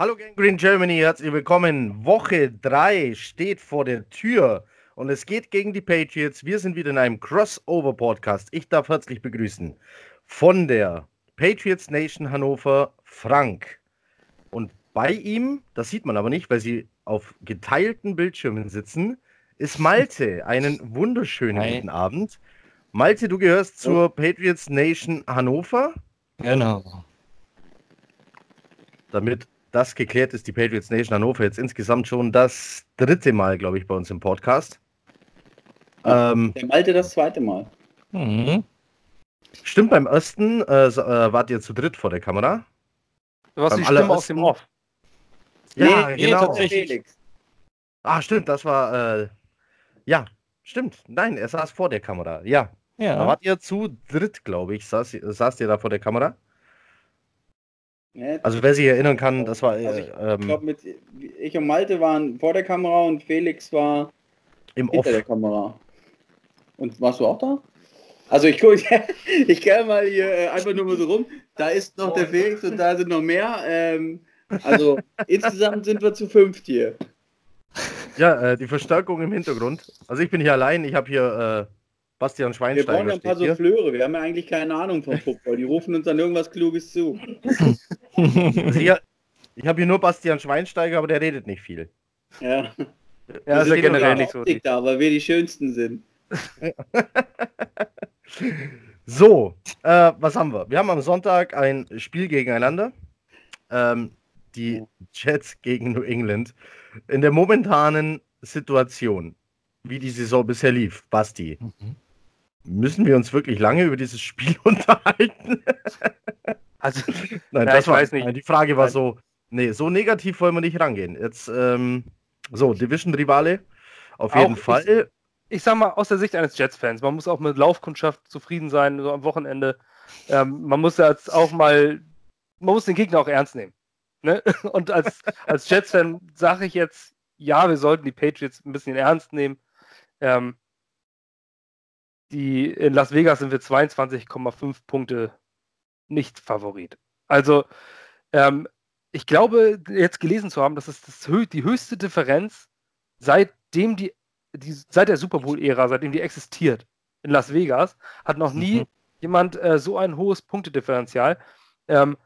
Hallo Gang Green Germany, herzlich willkommen. Woche 3 steht vor der Tür und es geht gegen die Patriots. Wir sind wieder in einem Crossover-Podcast. Ich darf herzlich begrüßen von der Patriots Nation Hannover Frank. Und bei ihm, das sieht man aber nicht, weil sie auf geteilten Bildschirmen sitzen, ist Malte. Einen wunderschönen Hi. guten Abend. Malte, du gehörst zur Patriots Nation Hannover. Genau. Damit das geklärt ist, die Patriots Nation Hannover jetzt insgesamt schon das dritte Mal, glaube ich, bei uns im Podcast. Ähm, Der Malte das zweite Mal. Mhm. stimmt, beim ersten äh, äh, wart ihr zu dritt vor der Kamera. Du hast Beim die Stimme aus dem Off. Ja, nee, genau. Felix. Ah, stimmt, das war, äh, ja, stimmt. Nein, er saß vor der Kamera. Ja, da Ja. wart ihr zu dritt, glaube ich, saß, saßt ihr da vor der Kamera. Ja, Also wer sich erinnern kann, das war Also äh, ich ähm, glaube, mit ich und Malte waren vor der Kamera und Felix war im Off. hinter der Kamera. Und warst du auch da? Also ich gucke, ich gehe mal hier äh, einfach nur mal so rum. Da ist noch der Felix und da sind noch mehr. Ähm, also insgesamt sind wir zu fünft hier. Ja, äh, die Verstärkung im Hintergrund. Also ich bin hier allein, ich habe hier äh, Bastian Wir Schweinsteiger. brauchen ja ein paar. Souffleure. Wir haben ja eigentlich keine Ahnung vom Football. Die rufen uns dann irgendwas Kluges zu. Also hier, ich habe hier nur Bastian Schweinsteiger, aber der redet nicht viel. Ja. Ja, ist Wir ja sind generell nicht so. Optik da, weil wir die schönsten sind. So, äh, was haben wir? Wir haben am Sonntag ein Spiel gegeneinander. Ähm, die Jets gegen New England. In der momentanen Situation, wie die Saison bisher lief, Basti, Mhm. Müssen wir uns wirklich lange über dieses Spiel unterhalten? Also, Nein, Ja, das ich war, weiß nicht. nein, die Frage war Nein. so, nee, so negativ wollen wir nicht rangehen. Jetzt, ähm, so, Division-Rivale, auf Auch jeden ich- Fall. ich sag mal, aus der Sicht eines Jets-Fans, man muss auch mit Laufkundschaft zufrieden sein, so am Wochenende. Ähm, man muss jetzt auch mal, man muss den Gegner auch ernst nehmen. Ne? Und als, als Jets-Fan sage ich jetzt, ja, wir sollten die Patriots ein bisschen ernst nehmen. Ähm, die, in Las Vegas sind wir 22,5 Punkte nicht Favorit. Also, ähm, ich glaube, jetzt gelesen zu haben, dass es das hö die höchste Differenz seitdem die, die seit der Super Bowl-Ära, seitdem die existiert in Las Vegas, hat noch nie Mhm. jemand äh, so ein hohes Punktedifferenzial. Ähm,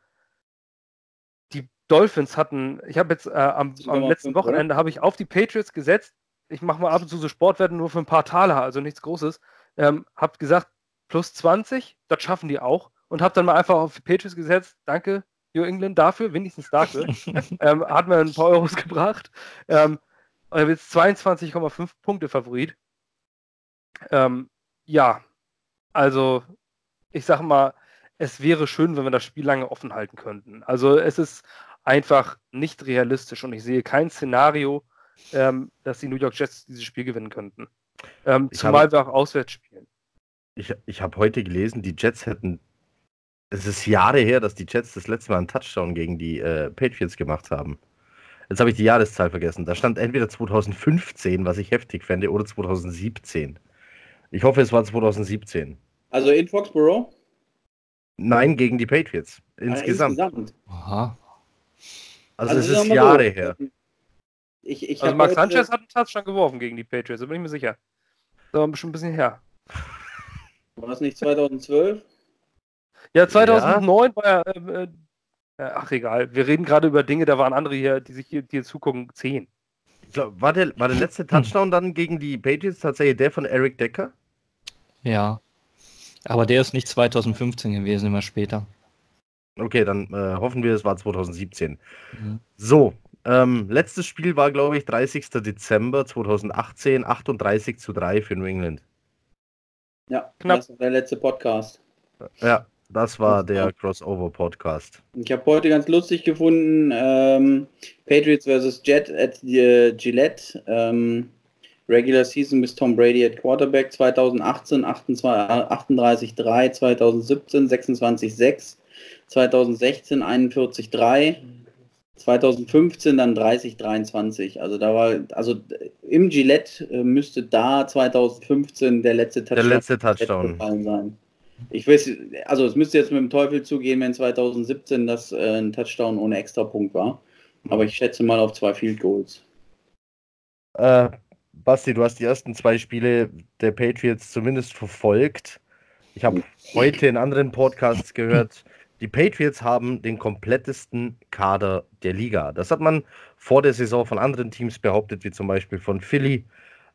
die Dolphins hatten, ich habe jetzt äh, am, am 7,5, letzten? Wochenende habe ich auf die Patriots gesetzt. Ich mache mal ab und zu so Sportwetten nur für ein paar Taler, also nichts Großes. Ähm, hab gesagt, plus 20, das schaffen die auch. Und habe dann mal einfach auf die Patriots gesetzt. Danke, New England, dafür, wenigstens dafür. ähm, hat mir ein paar Euros gebracht. Ähm, und er wird jetzt 22,5 Punkte Favorit. Ähm, ja, also ich sag mal, es wäre schön, wenn wir das Spiel lange offen halten könnten. Also es ist einfach nicht realistisch und ich sehe kein Szenario, ähm, dass die New York Jets dieses Spiel gewinnen könnten. Ähm, Ich zumal habe- wir auch auswärts spielen. Ich, ich habe heute gelesen, die Jets hätten. Es ist Jahre her, dass die Jets das letzte Mal einen Touchdown gegen die äh, Patriots gemacht haben. Jetzt habe ich die Jahreszahl vergessen. Da stand entweder 2015, was ich heftig fände, oder 2017. Ich hoffe, es war 2017. Also in Foxborough? Nein, gegen die Patriots. Ah, Insgesamt. insgesamt. Aha. Also, es sag ist Jahre so, her. Ich, ich Also heute- Sanchez hat einen Touchdown geworfen gegen die Patriots, da bin ich mir sicher. Das war bestimmt ein bisschen her. War das nicht 2012? Ja, 2009 war ja. ähm, äh, äh, ach, egal. Wir reden gerade über Dinge, da waren andere hier, die sich hier, die hier zugucken, 10. Ich glaub, war, der, war der letzte Touchdown dann gegen die Patriots tatsächlich der von Eric Decker? Ja. Aber der ist nicht 2015 gewesen, immer später. Okay, dann äh, hoffen wir, es war 2017. Mhm. So, ähm, letztes Spiel war, glaube ich, 30. Dezember 2018, 38 zu 3 für New England. Ja, Knapp. das war der letzte Podcast. Ja, das war der Crossover-Podcast. Ich habe heute ganz lustig gefunden, ähm, Patriots vs. Jet at äh, Gillette. Ähm, Regular Season bis Tom Brady at Quarterback 2018 38-3, 2017 26-6, 2016 41-3, 2015 dann 30-23. Also da war, also im Gillette äh, müsste da 2015 der letzte Der Touchdown letzte Touchdown. gefallen sein. Ich weiß, also es müsste jetzt mit dem Teufel zugehen, wenn 2017 das äh, ein Touchdown ohne Extrapunkt war. Aber ich schätze mal auf zwei Field Goals. Äh, Basti, du hast die ersten zwei Spiele der Patriots zumindest verfolgt. Ich habe heute in anderen Podcasts gehört, die Patriots haben den komplettesten Kader der Liga. Das hat man vor der Saison von anderen Teams behauptet, wie zum Beispiel von Philly.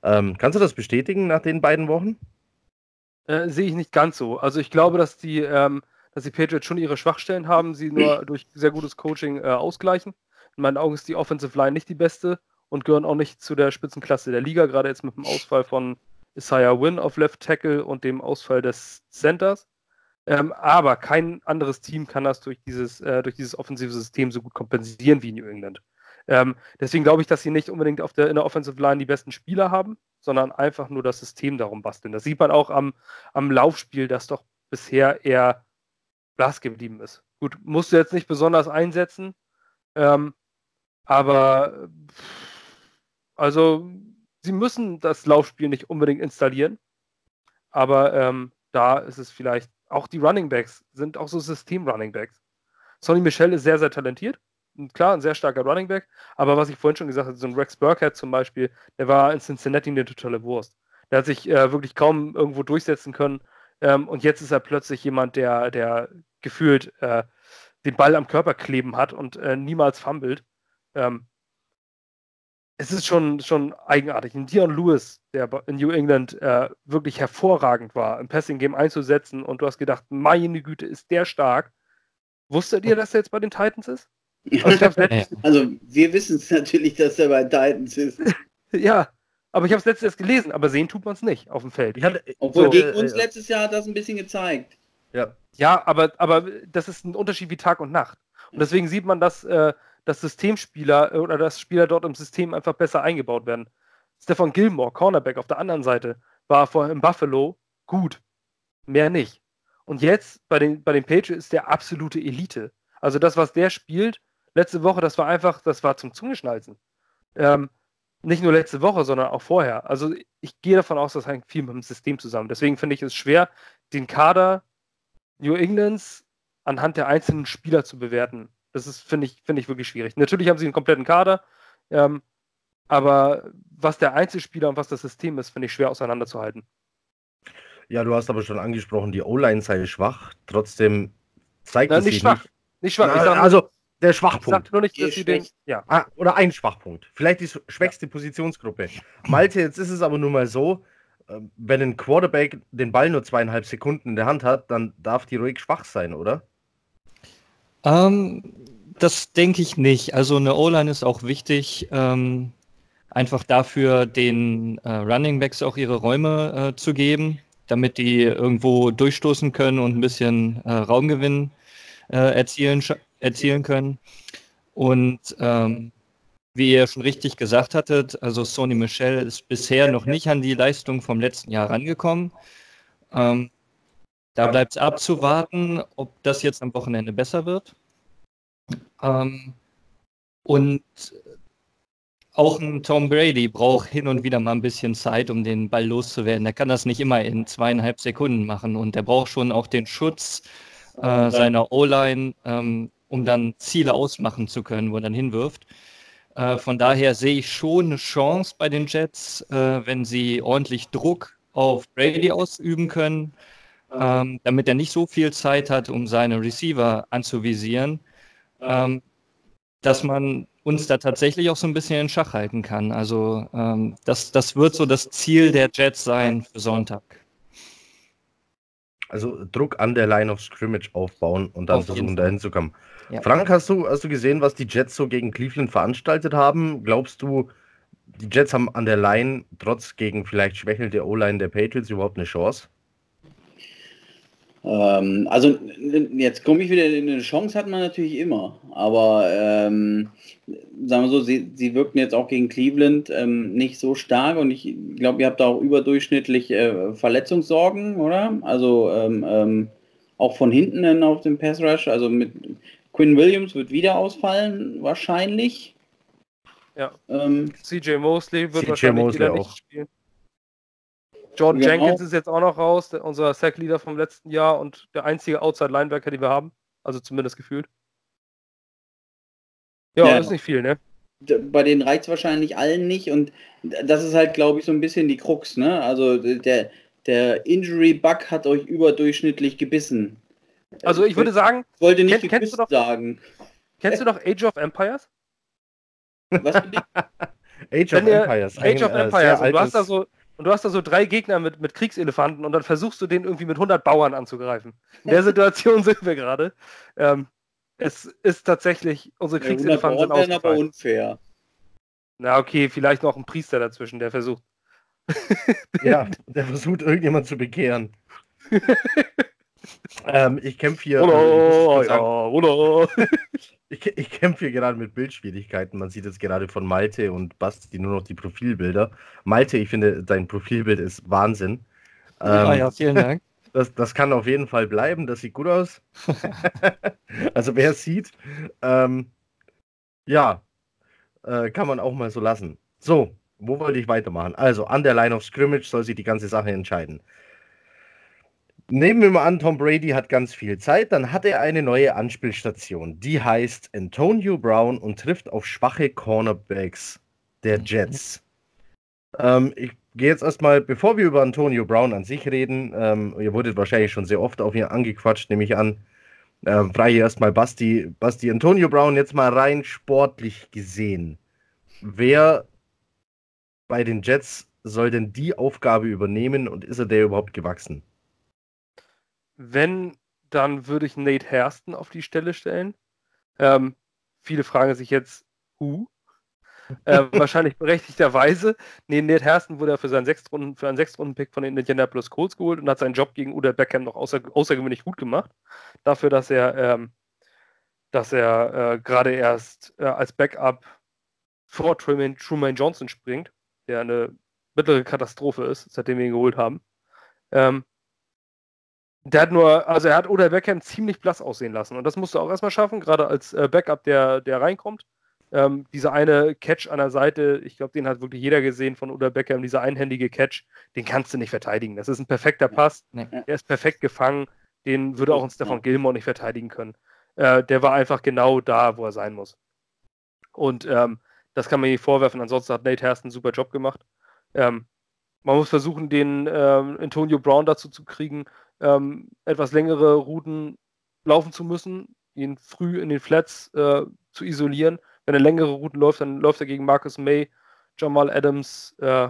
Ähm, kannst du das bestätigen nach den beiden Wochen? Äh, sehe ich nicht ganz so. Also ich glaube, dass die, ähm, dass die Patriots schon ihre Schwachstellen haben, sie nur durch sehr gutes Coaching äh, ausgleichen. In meinen Augen ist die Offensive Line nicht die beste und gehören auch nicht zu der Spitzenklasse der Liga, gerade jetzt mit dem Ausfall von Isaiah Wynn auf Left Tackle und dem Ausfall des Centers. Ähm, aber kein anderes Team kann das durch dieses, äh, durch dieses offensive System so gut kompensieren wie New England. Ähm, deswegen glaube ich, dass sie nicht unbedingt auf der, in der Offensive Line die besten Spieler haben, sondern einfach nur das System darum basteln. Das sieht man auch am, am Laufspiel, das doch bisher eher blass geblieben ist. Gut, musst du jetzt nicht besonders einsetzen, ähm, aber also sie müssen das Laufspiel nicht unbedingt installieren, aber ähm, da ist es vielleicht, auch die Running Backs sind auch so System-Running Backs. Sonny Michel ist sehr, sehr talentiert klar, ein sehr starker Running Back, aber was ich vorhin schon gesagt habe, so ein Rex Burkhead zum Beispiel, der war in Cincinnati eine totale Wurst. Der hat sich äh, wirklich kaum irgendwo durchsetzen können ähm, und jetzt ist er plötzlich jemand, der, der gefühlt äh, den Ball am Körper kleben hat und äh, niemals fummelt. Ähm, es ist schon, schon eigenartig. Ein Dion Lewis, der in New England äh, wirklich hervorragend war, im Passing-Game einzusetzen und du hast gedacht, meine Güte, ist der stark. Wusstet ihr, dass er jetzt bei den Titans ist? Also wir wissen es natürlich, dass er bei Titans ist. ja, aber ich habe es letztes erst gelesen, aber sehen tut man es nicht auf dem Feld. Hatte, Obwohl so, gegen äh, uns äh, letztes Jahr hat das ein bisschen gezeigt. Ja, ja aber, aber das ist ein Unterschied wie Tag und Nacht. Und deswegen sieht man, dass, äh, dass Systemspieler äh, oder dass Spieler dort im System einfach besser eingebaut werden. Stefan Gilmore, Cornerback auf der anderen Seite, war vorher im Buffalo gut. Mehr nicht. Und jetzt bei den, bei den Patriots ist der absolute Elite. Also das, was der spielt, letzte Woche, das war einfach, das war zum Zungeschnalzen. Ähm, nicht nur letzte Woche, sondern auch vorher. Also ich gehe davon aus, das hängt viel mit dem System zusammen. Deswegen finde ich es schwer, den Kader New Englands anhand der einzelnen Spieler zu bewerten. Das ist, finde ich, finde ich wirklich schwierig. Natürlich haben sie einen kompletten Kader, ähm, aber was der Einzelspieler und was das System ist, finde ich schwer auseinanderzuhalten. Ja, du hast aber schon angesprochen, die O-Line sei schwach. Trotzdem zeigt Na, es nicht sich schwach. Nicht, nicht schwach. Na, also der Schwachpunkt. Ich nur nicht, dass sie den, ja. Ah, oder ein Schwachpunkt. Vielleicht die schwächste ja. Positionsgruppe. Malte, jetzt ist es aber nun mal so, ähm, wenn ein Quarterback den Ball nur zweieinhalb Sekunden in der Hand hat, dann darf die ruhig schwach sein, oder? Ähm, das denke ich nicht. Also eine O-Line ist auch wichtig, ähm, einfach dafür den äh, Running Backs auch ihre Räume äh, zu geben, damit die irgendwo durchstoßen können und ein bisschen äh, Raumgewinn äh, erzielen, erzielen können. Und ähm, wie ihr schon richtig gesagt hattet, also Sony Michel ist bisher noch nicht an die Leistung vom letzten Jahr rangekommen. Ähm, da bleibt es abzuwarten, ob das jetzt am Wochenende besser wird. Ähm, und auch ein Tom Brady braucht hin und wieder mal ein bisschen Zeit, um den Ball loszuwerden. Er kann das nicht immer in zweieinhalb Sekunden machen und er braucht schon auch den Schutz äh, seiner O-Line, ähm, um dann Ziele ausmachen zu können, wo er dann hinwirft. Äh, von daher sehe ich schon eine Chance bei den Jets, äh, wenn sie ordentlich Druck auf Brady ausüben können, ähm, damit er nicht so viel Zeit hat, um seine Receiver anzuvisieren, ähm, dass man uns da tatsächlich auch so ein bisschen in Schach halten kann. Also ähm, das, das wird so das Ziel der Jets sein für Sonntag. Also Druck an der Line of Scrimmage aufbauen und dann Auf versuchen, dahin zu kommen. Ja. Frank, hast du, hast du gesehen, was die Jets so gegen Cleveland veranstaltet haben? Glaubst du, die Jets haben an der Line, trotz gegen vielleicht schwächelnde O-Line der Patriots, überhaupt eine Chance? Ähm, also jetzt komme ich wieder, eine Chance hat man natürlich immer, aber ähm, sagen wir so, sie, sie wirkten jetzt auch gegen Cleveland ähm, nicht so stark und ich glaube, ihr habt da auch überdurchschnittlich äh, Verletzungssorgen, oder? Also ähm, ähm, auch von hinten dann auf dem Pass Rush, also mit Quinn Williams wird wieder ausfallen, wahrscheinlich. Ja. Ähm, CJ Mosley wird CJ wahrscheinlich Mosley wieder auch. nicht spielen. Jordan genau. Jenkins ist jetzt auch noch raus, der, unser Sack-Leader vom letzten Jahr und der einzige Outside-Linebacker, den wir haben. Also zumindest gefühlt. Ja, ja, ist nicht viel, ne? Bei denen reicht wahrscheinlich allen nicht und das ist halt, glaube ich, so ein bisschen die Krux, ne? Also der, der Injury-Bug hat euch überdurchschnittlich gebissen. Also ich würde sagen, ich wollte nicht kenn, kennst du doch, sagen. Kennst du doch Age of Empires? Was Age of Empires. Age of äh, Empires. Du, hast da so, und du hast da so drei Gegner mit, mit Kriegselefanten und dann versuchst du den irgendwie mit 100 Bauern anzugreifen. In der Situation sind wir gerade. Ähm, es ist tatsächlich, unsere Kriegselefanten sind ausgefallen. aber unfair. Na okay, vielleicht noch ein Priester dazwischen, der versucht. ja, der versucht irgendjemand zu bekehren. ähm, ich kämpfe hier. Oder, äh, ja, oder. ich, ich kämpfe hier gerade mit Bildschwierigkeiten. Man sieht jetzt gerade von Malte und Basti nur noch die Profilbilder. Malte, ich finde, dein Profilbild ist Wahnsinn. Ähm, ja, ja, vielen Dank. Das, das kann auf jeden Fall bleiben. Das sieht gut aus. also, wer es sieht, ähm, ja, äh, kann man auch mal so lassen. So, wo wollte ich weitermachen? Also, an der Line of Scrimmage soll sich die ganze Sache entscheiden. Nehmen wir mal an, Tom Brady hat ganz viel Zeit, dann hat er eine neue Anspielstation. Die heißt Antonio Brown und trifft auf schwache Cornerbacks der Jets. Ähm, ich gehe jetzt erstmal, bevor wir über Antonio Brown an sich reden, ähm, ihr wurdet wahrscheinlich schon sehr oft auf ihn angequatscht, nehme ich an. Ähm, frage ich erstmal Basti, Basti, Antonio Brown jetzt mal rein sportlich gesehen. Wer bei den Jets soll denn die Aufgabe übernehmen und ist er der überhaupt gewachsen? Wenn, dann würde ich Nate Hairston auf die Stelle stellen. Ähm, viele fragen sich jetzt, who? äh, wahrscheinlich berechtigterweise. Nee, Nate Hairston wurde ja für, seinen Sechstrunden, für einen Sechstrunden-Pick von den Indianapolis Colts geholt und hat seinen Job gegen Uda Beckham noch außer, außergewöhnlich gut gemacht. Dafür, dass er, ähm, dass er äh, gerade erst äh, als Backup vor Truman, Truman Johnson springt, der eine mittlere Katastrophe ist, seitdem wir ihn geholt haben. Ähm, der hat nur, also er hat Oder Beckham ziemlich blass aussehen lassen. Und das musst du auch erstmal schaffen, gerade als äh, Backup, der, der reinkommt. Ähm, dieser eine Catch an der Seite, ich glaube, den hat wirklich jeder gesehen von Oder Beckham, dieser einhändige Catch, den kannst du nicht verteidigen. Das ist ein perfekter Pass. Nee. Der ist perfekt gefangen. Den würde auch ein Stefan Gilmore nicht verteidigen können. Äh, der war einfach genau da, wo er sein muss. Und ähm, das kann man nicht vorwerfen. Ansonsten hat Nate Hairston einen super Job gemacht. Ähm, man muss versuchen, den ähm, Antonio Brown dazu zu kriegen, ähm, etwas längere Routen laufen zu müssen, ihn früh in den Flats äh, zu isolieren. Wenn er längere Routen läuft, dann läuft er gegen Marcus May, Jamal Adams äh,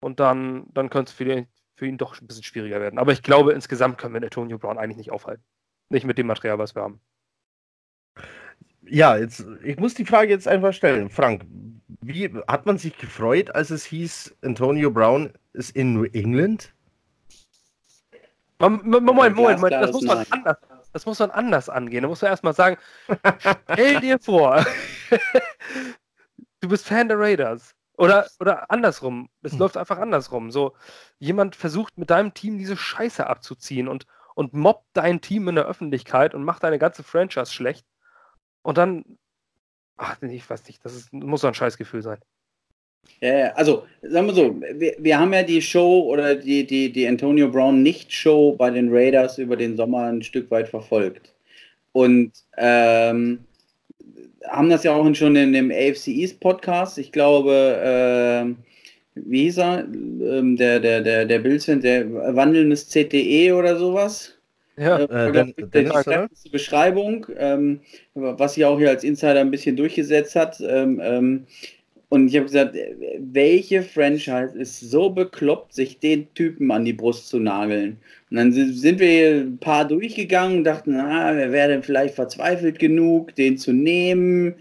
und dann, dann könnte es für, ihn, für ihn doch ein bisschen schwieriger werden. Aber ich glaube, insgesamt können wir Antonio Brown eigentlich nicht aufhalten. Nicht mit dem Material, was wir haben. Ja, jetzt, ich muss die Frage jetzt einfach stellen. Frank, wie hat man sich gefreut, als es hieß, Antonio Brown ist in New England? Moment, Moment, Moment, das muss man anders, das muss man anders angehen. Da muss man erstmal sagen, stell dir vor, du bist Fan der Raiders. Oder, oder andersrum. Es hm. läuft einfach andersrum. So, jemand versucht mit deinem Team diese Scheiße abzuziehen und, und mobbt dein Team in der Öffentlichkeit und macht deine ganze Franchise schlecht. Und dann, ach, ich weiß nicht, das ist, muss so ein Scheißgefühl sein. Ja, also sagen wir so, wir, wir haben ja die Show oder die, die, die Antonio Brown Nicht-Show bei den Raiders über den Sommer ein Stück weit verfolgt. Und ähm, haben das ja auch schon in dem AFC East Podcast, ich glaube, äh, wie hieß er, ähm, der, der, der, der Bills-Fan, der wandelndes CTE oder sowas. Ja, äh, äh, die Beschreibung, ähm, was sich auch hier als Insider ein bisschen durchgesetzt hat. Ähm, ähm, und ich habe gesagt, welche Franchise ist so bekloppt, sich den Typen an die Brust zu nageln? Und dann sind wir ein paar durchgegangen und dachten, na, wer wäre denn vielleicht verzweifelt genug, den zu nehmen?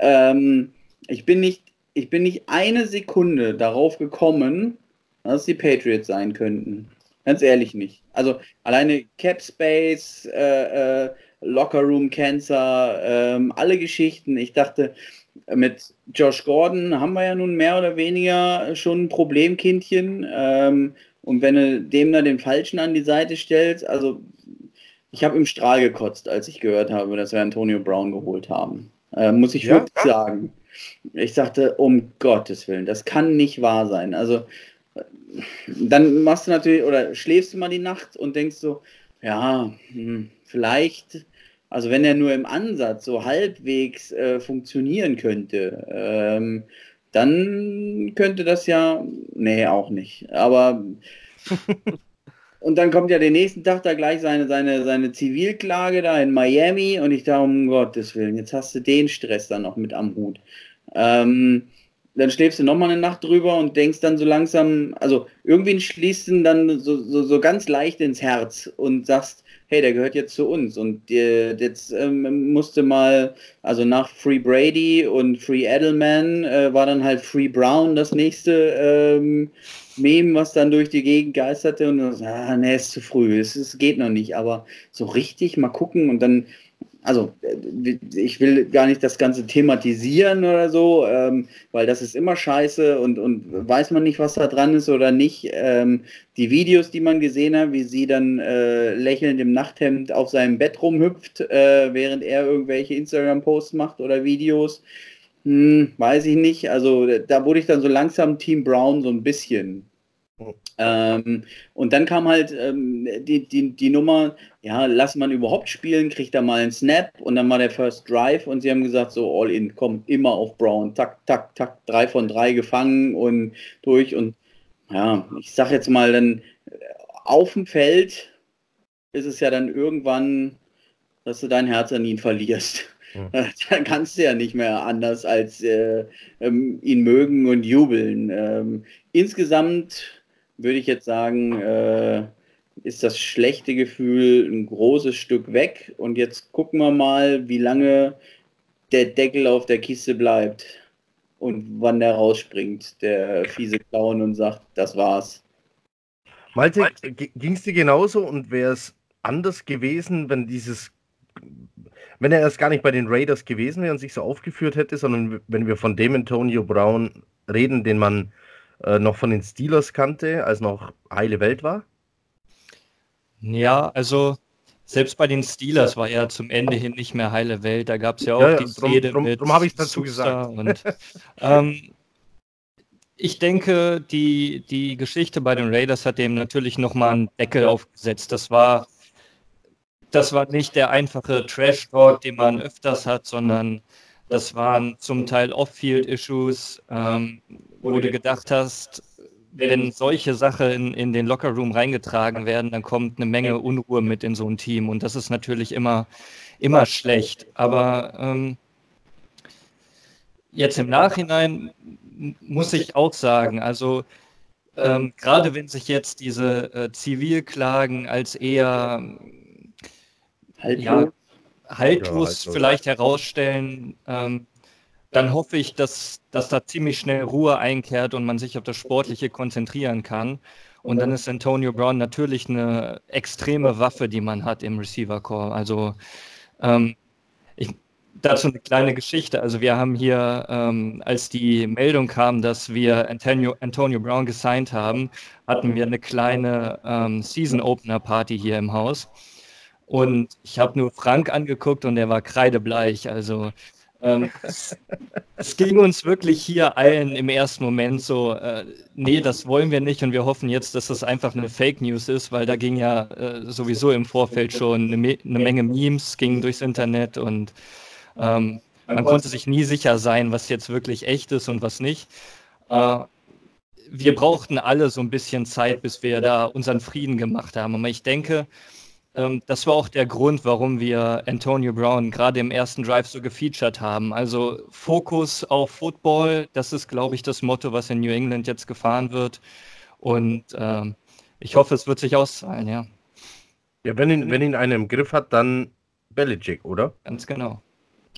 Ähm, ich, bin nicht, ich bin nicht eine Sekunde darauf gekommen, dass die Patriots sein könnten. Ganz ehrlich nicht. Also alleine Cap Space, äh, äh, Locker Room Cancer, äh, alle Geschichten. Ich dachte, mit Josh Gordon haben wir ja nun mehr oder weniger schon ein Problemkindchen. Ähm, und wenn du dem da den Falschen an die Seite stellst, also ich habe im Strahl gekotzt, als ich gehört habe, dass wir Antonio Brown geholt haben. Äh, muss ich ja, wirklich sagen. Ich sagte, um Gottes Willen, das kann nicht wahr sein. Also dann machst du natürlich, oder schläfst du mal die Nacht und denkst so, ja, hm, vielleicht Also wenn er nur im Ansatz so halbwegs äh, funktionieren könnte, ähm, dann könnte das ja, nee, auch nicht. Aber und dann kommt ja den nächsten Tag da gleich seine, seine, seine Zivilklage da in Miami und ich dachte, um Gottes Willen, jetzt hast du den Stress dann noch mit am Hut. Ähm, dann schläfst du nochmal eine Nacht drüber und denkst dann so langsam, also irgendwie schließt du dann so, so, so ganz leicht ins Herz und sagst, hey, der gehört jetzt zu uns. Und äh, jetzt ähm, musste mal, also nach Free Brady und Free Edelman äh, war dann halt Free Brown das nächste ähm, Meme, was dann durch die Gegend geisterte. Und dann, ah, nee, ist zu früh, es, es geht noch nicht. Aber so richtig mal gucken und dann also äh, ich will gar nicht das Ganze thematisieren oder so, ähm, weil das ist immer scheiße und, und weiß man nicht, was da dran ist oder nicht. Ähm, die Videos, die man gesehen hat, wie sie dann äh, lächelnd im Nachthemd auf seinem Bett rumhüpft, äh, während er irgendwelche Instagram-Posts macht oder Videos, hm, weiß ich nicht. Also da wurde ich dann so langsam Team Brown so ein bisschen. Ähm, und dann kam halt ähm, die, die, die Nummer, ja, lass man überhaupt spielen, kriegt er mal einen Snap und dann mal der First Drive und sie haben gesagt, so all in, komm, immer auf Brown, tak, tak, tak, drei von drei gefangen und durch und ja, ich sag jetzt mal, dann äh, auf dem Feld ist es ja dann irgendwann, dass du dein Herz an ihn verlierst. Mhm. Dann kannst du ja nicht mehr anders als äh, ähm, ihn mögen und jubeln. Ähm, insgesamt würde ich jetzt sagen, äh, ist das schlechte Gefühl ein großes Stück weg. Und jetzt gucken wir mal, wie lange der Deckel auf der Kiste bleibt und wann der rausspringt, der fiese Clown und sagt, das war's. Malte, ging es dir genauso und wäre es anders gewesen, wenn dieses, wenn er erst gar nicht bei den Raiders gewesen wäre und sich so aufgeführt hätte, sondern wenn wir von dem Antonio Brown reden, den man äh, noch von den Steelers kannte, als noch heile Welt war? Ja, also selbst bei den Steelers war er zum Ende hin nicht mehr heile Welt. Da gab es ja auch ja, die drum, Rede drum, mit drum habe ich dazu gesagt. Und, ähm, ich denke, die, die Geschichte bei den Raiders hat dem natürlich nochmal einen Deckel aufgesetzt. Das war, das war nicht der einfache Trash-Talk, den man öfters hat, sondern das waren zum Teil Off-Field-Issues, ähm, wo du gedacht hast, wenn solche Sachen in, in den Lockerroom reingetragen werden, dann kommt eine Menge Unruhe mit in so ein Team. Und das ist natürlich immer, immer schlecht. Aber ähm, jetzt im Nachhinein muss ich auch sagen, also ähm, gerade wenn sich jetzt diese äh, Zivilklagen als eher ja, haltlos ja, vielleicht herausstellen, ähm, dann hoffe ich, dass, dass da ziemlich schnell Ruhe einkehrt und man sich auf das Sportliche konzentrieren kann. Und dann ist Antonio Brown natürlich eine extreme Waffe, die man hat im Receiver Core. Also ähm, ich, dazu eine kleine Geschichte. Also wir haben hier, ähm, als die Meldung kam, dass wir Antonio, Antonio Brown gesigned haben, hatten wir eine kleine ähm, Season Opener Party hier im Haus. Und ich habe nur Frank angeguckt und der war kreidebleich. Also ähm, es ging uns wirklich hier allen im ersten Moment so, äh, nee, das wollen wir nicht und wir hoffen jetzt, dass das einfach eine Fake News ist, weil da ging ja äh, sowieso im Vorfeld schon eine, eine, Menge Memes gingen durchs Internet und ähm, man konnte sich nie sicher sein, was jetzt wirklich echt ist und was nicht. Äh, wir brauchten alle so ein bisschen Zeit, bis wir da unseren Frieden gemacht haben. Aber ich denke, ähm, das war auch der Grund, warum wir Antonio Brown gerade im ersten Drive so gefeatured haben. Also Fokus auf Football, das ist, glaube ich, das Motto, was in New England jetzt gefahren wird. Und ähm, ich hoffe, es wird sich auszahlen, ja. Ja, wenn ihn, wenn ihn einer im Griff hat, dann Belichick, oder? Ganz genau.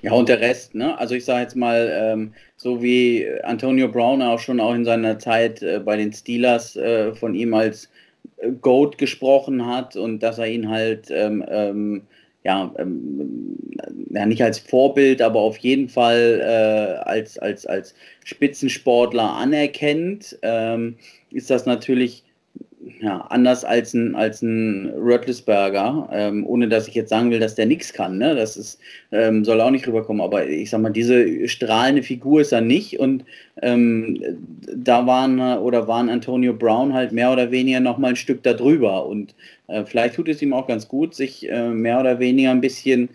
Ja, und der Rest, ne? Also ich sage jetzt mal, ähm, so wie Antonio Brown auch schon auch in seiner Zeit äh, bei den Steelers äh, von ihm als Goat gesprochen hat und dass er ihn halt ähm, ähm, ja, ähm, ja, nicht als Vorbild, aber auf jeden Fall äh, als, als, als Spitzensportler anerkennt, ähm, ist das natürlich ja, anders als ein, als ein Röttlisberger, ähm, ohne dass ich jetzt sagen will, dass der nichts kann. Ne? Das ist, ähm, soll auch nicht rüberkommen. Aber ich sag mal, diese strahlende Figur ist er nicht. Und ähm, da waren oder waren Antonio Brown halt mehr oder weniger noch mal ein Stück darüber. Und äh, vielleicht tut es ihm auch ganz gut, sich äh, mehr oder weniger ein bisschen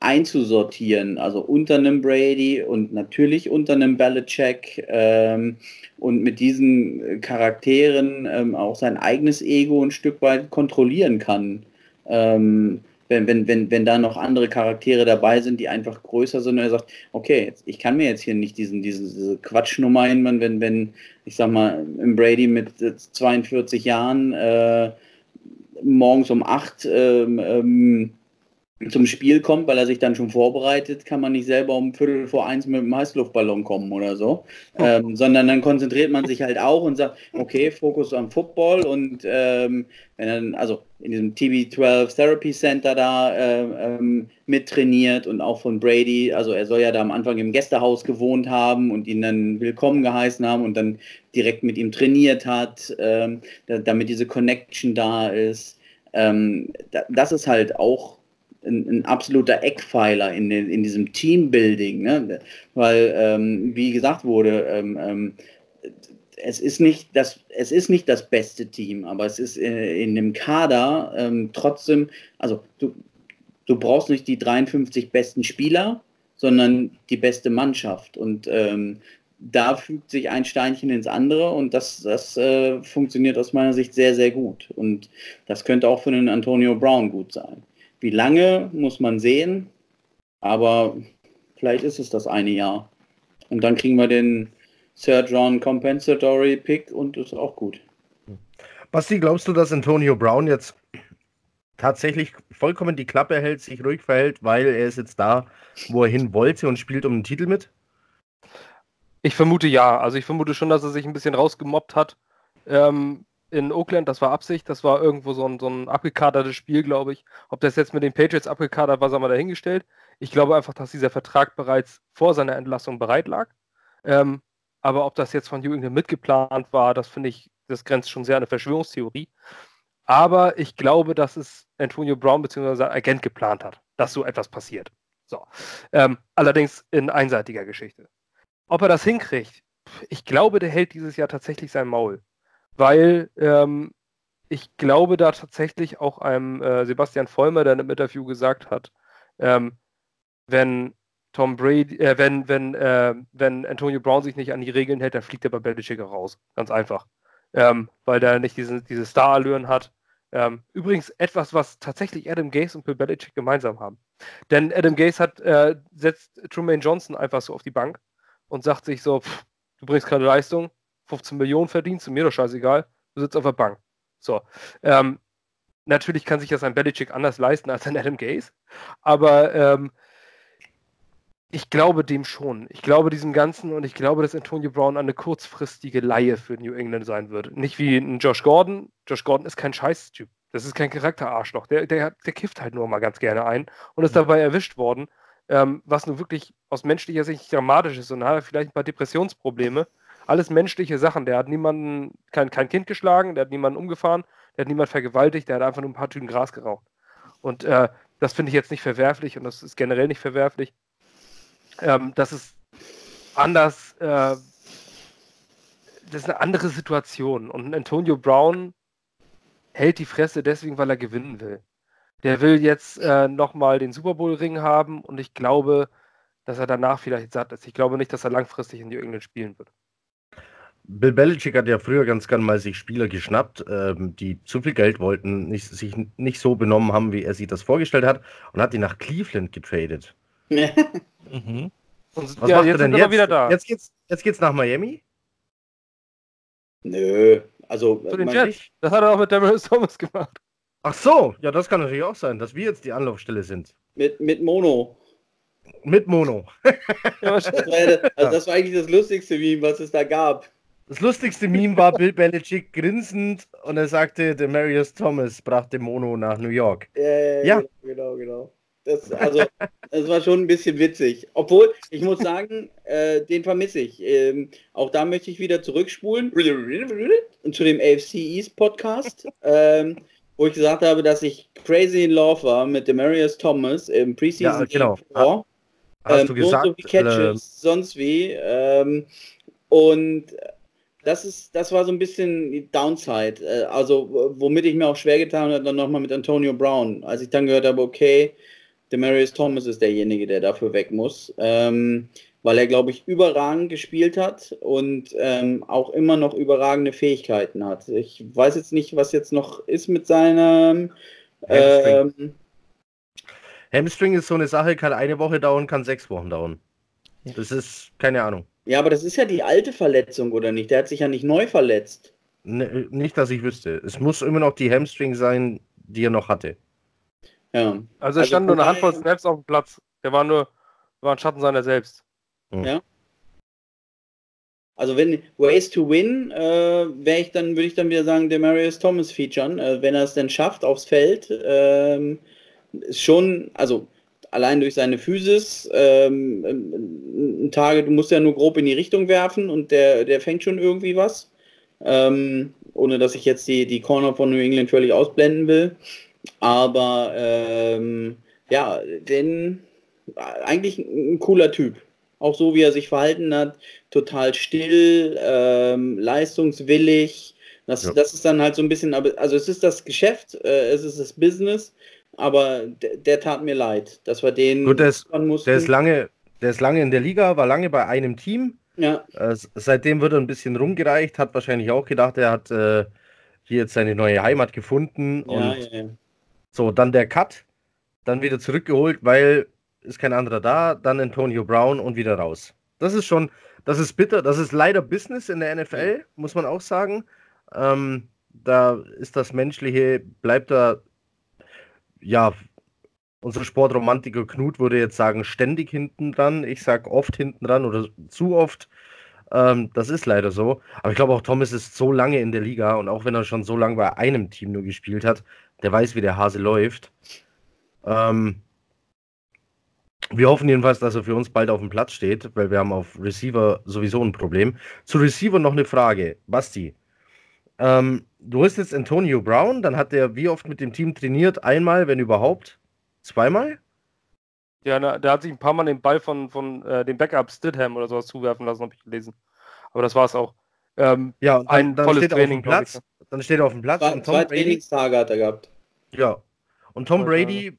einzusortieren, also unter einem Brady und natürlich unter einem Belichick ähm, und mit diesen Charakteren ähm, auch sein eigenes Ego ein Stück weit kontrollieren kann. Ähm, wenn, wenn, wenn, wenn da noch andere Charaktere dabei sind, die einfach größer sind und er sagt, okay, ich kann mir jetzt hier nicht diesen, diesen, diese Quatschnummer hinmachen, wenn, wenn, ich sag mal, im Brady mit 42 Jahren äh, morgens um 8 ähm, ähm, zum Spiel kommt, weil er sich dann schon vorbereitet, kann man nicht selber um Viertel vor eins mit dem Heißluftballon kommen oder so, ähm, sondern dann konzentriert man sich halt auch und sagt, okay, Fokus am Football und ähm, wenn dann, also in diesem TB12 Therapy Center da äh, ähm, mittrainiert und auch von Brady, also er soll ja da am Anfang im Gästehaus gewohnt haben und ihn dann willkommen geheißen haben und dann direkt mit ihm trainiert hat, ähm, da, damit diese Connection da ist. Ähm, da, das ist halt auch ein, ein absoluter Eckpfeiler in, den, in diesem Teambuilding, ne? weil, ähm, wie gesagt wurde, ähm, ähm, es ist nicht das, es ist nicht das beste Team, aber es ist äh, in dem Kader ähm, trotzdem, also du, du brauchst nicht die 53 besten Spieler, sondern die beste Mannschaft. Und ähm, da fügt sich ein Steinchen ins andere und das, das äh, funktioniert aus meiner Sicht sehr, sehr gut. Und das könnte auch für den Antonio Brown gut sein. Wie lange muss man sehen, aber vielleicht ist es das eine Jahr. Und dann kriegen wir den Third Round Compensatory Pick und ist auch gut. Basti, glaubst du, dass Antonio Brown jetzt tatsächlich vollkommen die Klappe hält, sich ruhig verhält, weil er ist jetzt da, wo er hin wollte und spielt um den Titel mit? Ich vermute ja. Also ich vermute schon, dass er sich ein bisschen rausgemobbt hat. Ähm, in Oakland, das war Absicht, das war irgendwo so ein, so ein abgekadertes Spiel, glaube ich. Ob das jetzt mit den Patriots abgekadert war, sagen wir dahingestellt. Ich glaube einfach, dass dieser Vertrag bereits vor seiner Entlassung bereit lag. Ähm, aber ob das jetzt von New England mitgeplant war, das finde ich, das grenzt schon sehr an eine Verschwörungstheorie. Aber ich glaube, dass es Antonio Brown bzw. sein Agent geplant hat, dass so etwas passiert. So. Ähm, allerdings in einseitiger Geschichte. Ob er das hinkriegt, ich glaube, der hält dieses Jahr tatsächlich sein Maul weil ähm, ich glaube, da tatsächlich auch einem äh, Sebastian Vollmer, der in einem Interview gesagt hat, ähm, wenn Tom Brady, äh, wenn, wenn, äh, wenn Antonio Brown sich nicht an die Regeln hält, dann fliegt er bei Belichick raus. Ganz einfach. Ähm, weil der nicht diese, diese Star-Allüren hat. Ähm, übrigens etwas, was tatsächlich Adam Gase und Bill Belichick gemeinsam haben. Denn Adam Gase hat, äh, setzt Truman Johnson einfach so auf die Bank und sagt sich so, pff, du bringst keine Leistung, 15 Millionen verdienst, mir doch scheißegal, du sitzt auf der Bank. So. Ähm, natürlich kann sich das ein Belichick anders leisten als ein Adam Gaze, aber ähm, ich glaube dem schon. Ich glaube diesem Ganzen und ich glaube, dass Antonio Brown eine kurzfristige Laie für New England sein wird. Nicht wie ein Josh Gordon. Josh Gordon ist kein Scheißtyp. Das ist kein Charakterarschloch. Der, der, der kifft halt nur mal ganz gerne ein und ist dabei erwischt worden, ähm, was nun wirklich aus menschlicher Sicht dramatisch ist und hat vielleicht ein paar Depressionsprobleme alles menschliche Sachen. Der hat niemanden, kein, kein Kind geschlagen, der hat niemanden umgefahren, der hat niemanden vergewaltigt, der hat einfach nur ein paar Tüten Gras geraucht. Und äh, das finde ich jetzt nicht verwerflich und das ist generell nicht verwerflich. Ähm, das ist anders, äh, das ist eine andere Situation. Und Antonio Brown hält die Fresse deswegen, weil er gewinnen will. Der will jetzt äh, nochmal den Super Bowl-Ring haben und ich glaube, dass er danach vielleicht satt ist. Ich glaube nicht, dass er langfristig in New England spielen wird. Bill Belichick hat ja früher ganz gern mal sich Spieler geschnappt, ähm, die zu viel Geld wollten, nicht, sich nicht so benommen haben, wie er sich das vorgestellt hat, und hat die nach Cleveland getradet. mhm. Was ja, macht er denn jetzt? Wieder da. Jetzt geht's, jetzt geht's nach Miami? Nö, also. Zu den Jets. Das hat er auch mit Damaris Thomas gemacht. Ach so, ja, das kann natürlich auch sein, dass wir jetzt die Anlaufstelle sind. Mit, mit Mono. Mit Mono. das, war also das war eigentlich das lustigste Meme, was es da gab. Das lustigste Meme war Bill Belichick grinsend und er sagte, der Marius Thomas brachte Mono nach New York. Ja, ja, ja. genau, genau. Das, also, das war schon ein bisschen witzig. Obwohl, ich muss sagen, äh, den vermisse ich. Ähm, auch da möchte ich wieder zurückspulen zu dem AFC East Podcast, ähm, wo ich gesagt habe, dass ich crazy in love war mit dem Marius Thomas im Preseason. Ja, genau. Vor. Hast ähm, du gesagt? So wie Catches, äh, sonst wie. Ähm, und das ist, das war so ein bisschen die Downside. Äh, also, womit ich mir auch schwer getan habe, dann nochmal mit Antonio Brown. Als ich dann gehört habe, okay, Demarius Thomas ist derjenige, der dafür weg muss. Ähm, weil er, glaube ich, überragend gespielt hat und ähm, auch immer noch überragende Fähigkeiten hat. Ich weiß jetzt nicht, was jetzt noch ist mit seinem Hamstring. Ähm, Hamstring ist so eine Sache, kann eine Woche dauern, kann sechs Wochen dauern. Das ist keine Ahnung. Ja, aber das ist ja die alte Verletzung, oder nicht? Der hat sich ja nicht neu verletzt. Ne, nicht, dass ich wüsste. Es muss immer noch die Hamstring sein, die er noch hatte. Ja. Also es also stand nur eine Handvoll Snaps auf dem Platz. Der war nur war ein Schatten seiner selbst. Mhm. Ja. Also wenn Ways to Win, äh, wäre ich dann, würde ich dann wieder sagen, Demarius Thomas featuren, äh, wenn er es denn schafft aufs Feld. Ähm, ist schon, also allein durch seine Physis, ähm, ein Tage, du musst ja nur grob in die Richtung werfen und der, der fängt schon irgendwie was. Ähm, ohne dass ich jetzt die, die Corner von New England völlig ausblenden will. Aber ähm, ja, denn eigentlich ein cooler Typ auch so wie er sich verhalten hat, total still, ähm, leistungswillig. Das, ja. das ist dann halt so ein bisschen, also es ist das Geschäft, äh, es ist das Business, aber der, der tat mir leid, dass wir den Gut, der ist, der ist lange, der ist lange in der Liga, war lange bei einem Team. Ja. Äh, seitdem wird er ein bisschen rumgereicht, hat wahrscheinlich auch gedacht, er hat äh, hier jetzt seine neue Heimat gefunden und ja, ja, so, dann der Cut, dann wieder zurückgeholt, weil ist kein anderer da, dann Antonio Brown und wieder raus. Das ist schon, das ist bitter, das ist leider Business in der NFL, muss man auch sagen. Ähm, da ist das Menschliche, bleibt da, ja, unser Sportromantiker Knut würde jetzt sagen, ständig hinten dran. Ich sage oft hinten dran oder zu oft. Ähm, das ist leider so. Aber ich glaube auch, Thomas ist so lange in der Liga und auch wenn er schon so lange bei einem Team nur gespielt hat, der weiß, wie der Hase läuft. Ähm, wir hoffen jedenfalls, dass er für uns bald auf dem Platz steht, weil wir haben auf Receiver sowieso ein Problem. Zu Receiver noch eine Frage. Basti, ähm, du hast jetzt Antonio Brown, dann hat er wie oft mit dem Team trainiert? Einmal, wenn überhaupt? Zweimal? Ja, na, der hat sich ein paar Mal den Ball von, von äh, dem Backup Stidham oder sowas zuwerfen lassen, habe ich gelesen. Aber das war es auch. Ähm, ja, dann, ein dann tolles steht Training, auf dem Platz. Ich, dann steht er auf dem Platz. Zwei, und Tom zwei Brady, Trainingstage hat er gehabt. Ja. Und Tom Brady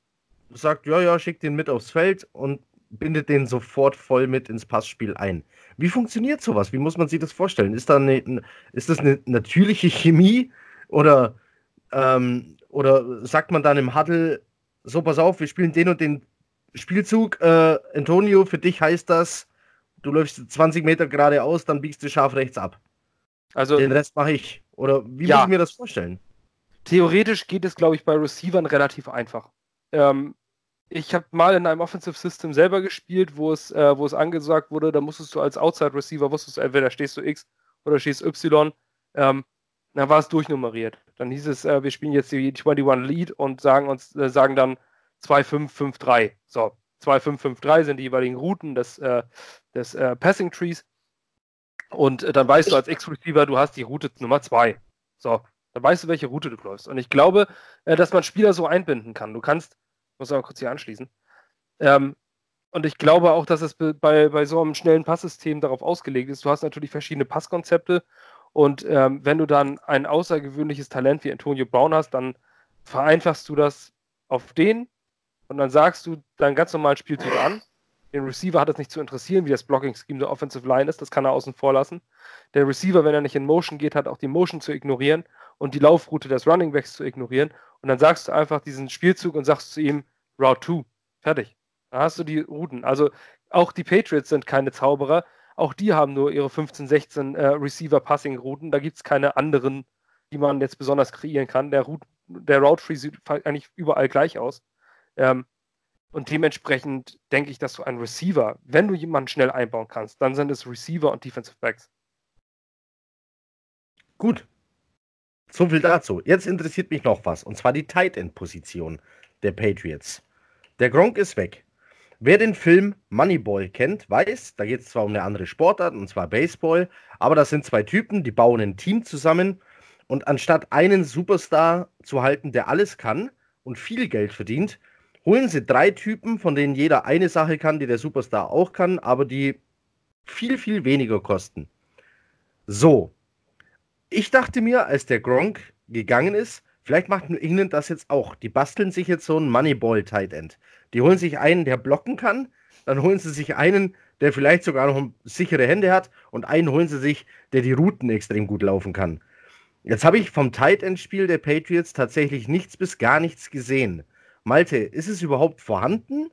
sagt, ja, ja, schickt den mit aufs Feld und bindet den sofort voll mit ins Passspiel ein. Wie funktioniert sowas? Wie muss man sich das vorstellen? Ist, da eine, ist das eine natürliche Chemie oder, ähm, oder sagt man dann im Huddle, so pass auf, wir spielen den und den Spielzug, äh, Antonio, für dich heißt das, du läufst 20 Meter geradeaus, dann biegst du scharf rechts ab. Also, den Rest mache ich. Oder wie ja. muss ich mir das vorstellen? Theoretisch geht es, glaube ich, bei Receivern relativ einfach. Ähm, ich habe mal in einem Offensive System selber gespielt, wo es, äh, wo es angesagt wurde, da musstest du als Outside Receiver, wusstest du entweder stehst du X oder stehst Y. Ähm, dann war es durchnummeriert. Dann hieß es, äh, wir spielen jetzt die 21 Lead und sagen uns, äh, sagen dann 2-5-5-3. So, 2-5-5-3 sind die jeweiligen Routen des, äh, des äh, Passing Trees. Und äh, dann weißt du als X-Receiver, du hast die Route Nummer 2. So, dann weißt du, welche Route du läufst. Und ich glaube, dass man Spieler so einbinden kann. Du kannst muss aber kurz hier anschließen. Ähm, und ich glaube auch, dass es bei, bei so einem schnellen Passsystem darauf ausgelegt ist. Du hast natürlich verschiedene Passkonzepte und ähm, wenn du dann ein außergewöhnliches Talent wie Antonio Brown hast, dann vereinfachst du das auf den und dann sagst du deinen ganz normalen Spielzug an. Den Receiver hat es nicht zu interessieren, wie das Blocking-Scheme der Offensive Line ist. Das kann er außen vor lassen. Der Receiver, wenn er nicht in Motion geht, hat auch die Motion zu ignorieren und die Laufroute des Running Backs zu ignorieren. Und dann sagst du einfach diesen Spielzug und sagst zu ihm, Route 2. Fertig. Da hast du die Routen. Also auch die Patriots sind keine Zauberer. Auch die haben nur ihre 15, 16 äh, Receiver-Passing-Routen. Da gibt es keine anderen, die man jetzt besonders kreieren kann. Der, Route, der Route Free sieht eigentlich überall gleich aus. Ähm, und dementsprechend denke ich, dass du einen Receiver, wenn du jemanden schnell einbauen kannst, dann sind es Receiver und Defensive Backs. Gut. So viel dazu. Jetzt interessiert mich noch was, und zwar die Tight End Position der Patriots. Der Gronk ist weg. Wer den Film Moneyball kennt, weiß, da geht es zwar um eine andere Sportart, und zwar Baseball, aber das sind zwei Typen, die bauen ein Team zusammen und anstatt einen Superstar zu halten, der alles kann und viel Geld verdient, holen sie drei Typen, von denen jeder eine Sache kann, die der Superstar auch kann, aber die viel, viel weniger kosten. So. Ich dachte mir, als der Gronk gegangen ist, Vielleicht macht ihnen das jetzt auch. Die basteln sich jetzt so einen Moneyball Tight End. Die holen sich einen, der blocken kann, dann holen sie sich einen, der vielleicht sogar noch sichere Hände hat und einen holen sie sich, der die Routen extrem gut laufen kann. Jetzt habe ich vom Tight End Spiel der Patriots tatsächlich nichts bis gar nichts gesehen. Malte, ist es überhaupt vorhanden?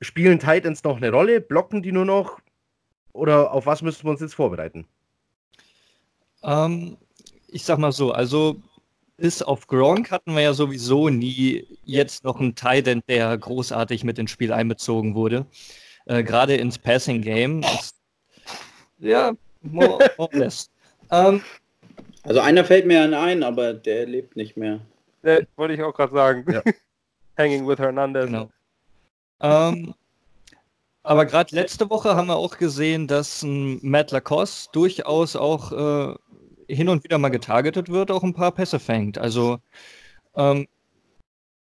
Spielen Tight Ends noch eine Rolle? Blocken die nur noch? Oder auf was müssen wir uns jetzt vorbereiten? Ähm, ich sag mal so, also bis auf Gronk hatten wir ja sowieso nie jetzt noch einen Tight End, der großartig mit ins Spiel einbezogen wurde. Äh, Gerade ins Passing Game. ja, more or less. Ähm, also einer fällt mir an ein, aber der lebt nicht mehr. Ja, wollte ich auch gerade sagen. Ja. Hanging with Hernandez. Genau. Ähm, aber gerade letzte Woche haben wir auch gesehen, dass ein Matt Lacoste durchaus auch äh, hin und wieder mal getargetet wird, auch ein paar Pässe fängt. Also ähm,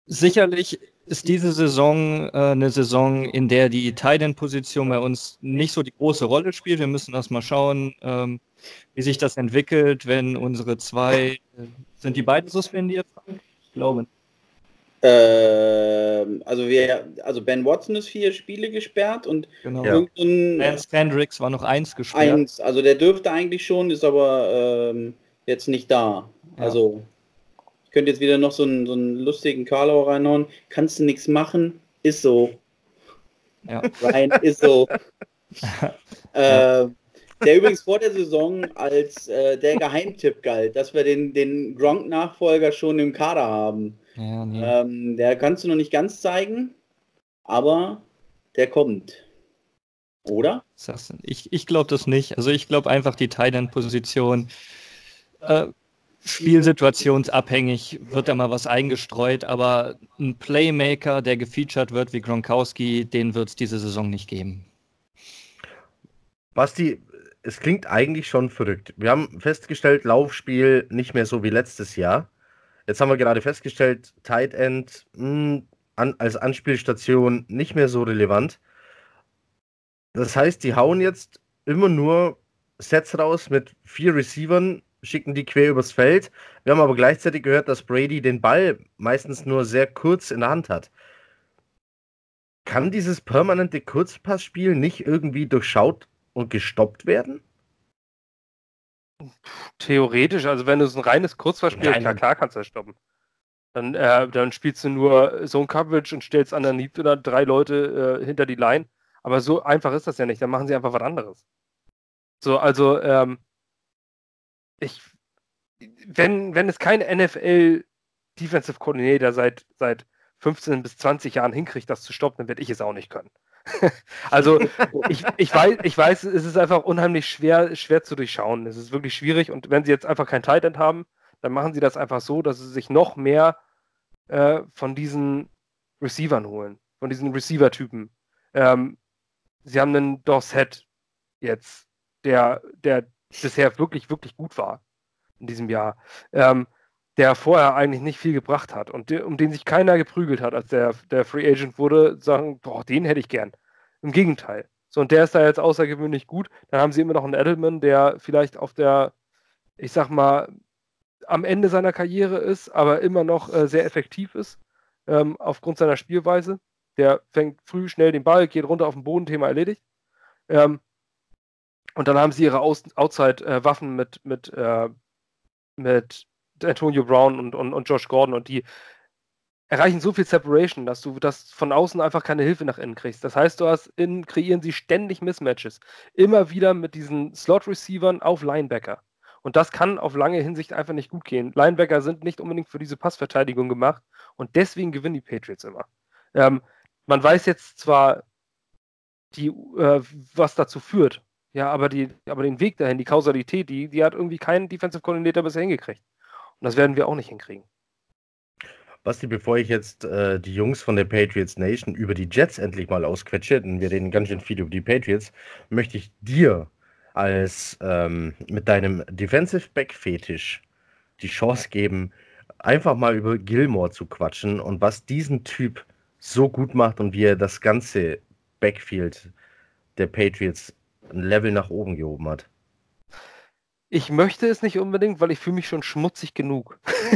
sicherlich ist diese Saison äh, eine Saison, in der die Titan-Position bei uns nicht so die große Rolle spielt. Wir müssen erst mal schauen, ähm, wie sich das entwickelt, wenn unsere zwei, äh, sind die beiden suspendiert? Ich glaube. Ähm, also wir, also Ben Watson ist vier Spiele gesperrt und genau. irgendein Lance Kendricks war noch eins gesperrt. Eins, also der dürfte eigentlich schon, ist aber ähm, jetzt nicht da. Ja. Also ich könnte jetzt wieder noch so einen, so einen lustigen Carlo reinhauen. Kannst du nichts machen? Ist so. Ja. Rein, ist so. äh, der übrigens vor der Saison als äh, der Geheimtipp galt, dass wir den, den Gronk-Nachfolger schon im Kader haben. Ja, nee. ähm, der kannst du noch nicht ganz zeigen, aber der kommt. Oder? Ich, ich glaube das nicht. Also ich glaube einfach die Thailand-Position äh, spielsituationsabhängig wird da mal was eingestreut, aber ein Playmaker, der gefeatured wird wie Gronkowski, den wird es diese Saison nicht geben. Basti, es klingt eigentlich schon verrückt. Wir haben festgestellt, Laufspiel nicht mehr so wie letztes Jahr. Jetzt haben wir gerade festgestellt, Tight End mh, hm, an, als Anspielstation nicht mehr so relevant. Das heißt, die hauen jetzt immer nur Sets raus mit vier Receivern, schicken die quer übers Feld. Wir haben aber gleichzeitig gehört, dass Brady den Ball meistens nur sehr kurz in der Hand hat. Kann dieses permanente Kurzpassspiel nicht irgendwie durchschaut und gestoppt werden? Theoretisch, also wenn du so ein reines Kurzverspiel, ja, klar, klar kannst du das stoppen. Dann, äh, dann spielst du nur so ein Coverage und stellst underneath oder drei Leute äh, hinter die Line. Aber so einfach ist das ja nicht. Dann machen sie einfach was anderes. So, also, ähm, ich, wenn, wenn es kein NFL Defensive Coordinator seit, seit 15 bis 20 Jahren hinkriegt, das zu stoppen, dann werde ich es auch nicht können. also ich, ich, weiß, ich weiß, es ist einfach unheimlich schwer, schwer zu durchschauen. Es ist wirklich schwierig und wenn sie jetzt einfach kein Tight End haben, dann machen sie das einfach so, dass sie sich noch mehr äh, von diesen Receivern holen, von diesen Receiver-Typen. Ähm, sie haben einen Dorset jetzt, der, der bisher wirklich, wirklich gut war in diesem Jahr. Ähm, der vorher eigentlich nicht viel gebracht hat und um den sich keiner geprügelt hat, als der, der Free Agent wurde, sagen, boah, den hätte ich gern. Im Gegenteil. So, und der ist da jetzt außergewöhnlich gut. Dann haben sie immer noch einen Edelman, der vielleicht auf der, ich sag mal, am Ende seiner Karriere ist, aber immer noch äh, sehr effektiv ist, ähm, aufgrund seiner Spielweise. Der fängt früh schnell den Ball, geht runter auf den Boden, Thema erledigt. Ähm, und dann haben sie ihre Outside-Waffen äh, mit, mit, äh, mit Antonio Brown und, und, und Josh Gordon und die erreichen so viel Separation, dass du das von außen einfach keine Hilfe nach innen kriegst. Das heißt, du hast innen kreieren sie ständig Mismatches. Immer wieder mit diesen Slot-Receivern auf Linebacker. Und das kann auf lange Hinsicht einfach nicht gut gehen. Linebacker sind nicht unbedingt für diese Passverteidigung gemacht und deswegen gewinnen die Patriots immer. Ähm, man weiß jetzt zwar, die, äh, was dazu führt, ja, aber, die, aber den Weg dahin, die Kausalität, die, die hat irgendwie kein Defensive Coordinator bisher hingekriegt. Und das werden wir auch nicht hinkriegen. Basti, bevor ich jetzt äh, die Jungs von der Patriots Nation über die Jets endlich mal ausquetsche, denn wir reden ganz schön viel über die Patriots, möchte ich dir als ähm, mit deinem Defensive Back Fetisch die Chance geben, einfach mal über Gilmore zu quatschen und was diesen Typ so gut macht und wie er das ganze Backfield der Patriots ein Level nach oben gehoben hat ich möchte es nicht unbedingt, weil ich fühle mich schon schmutzig genug.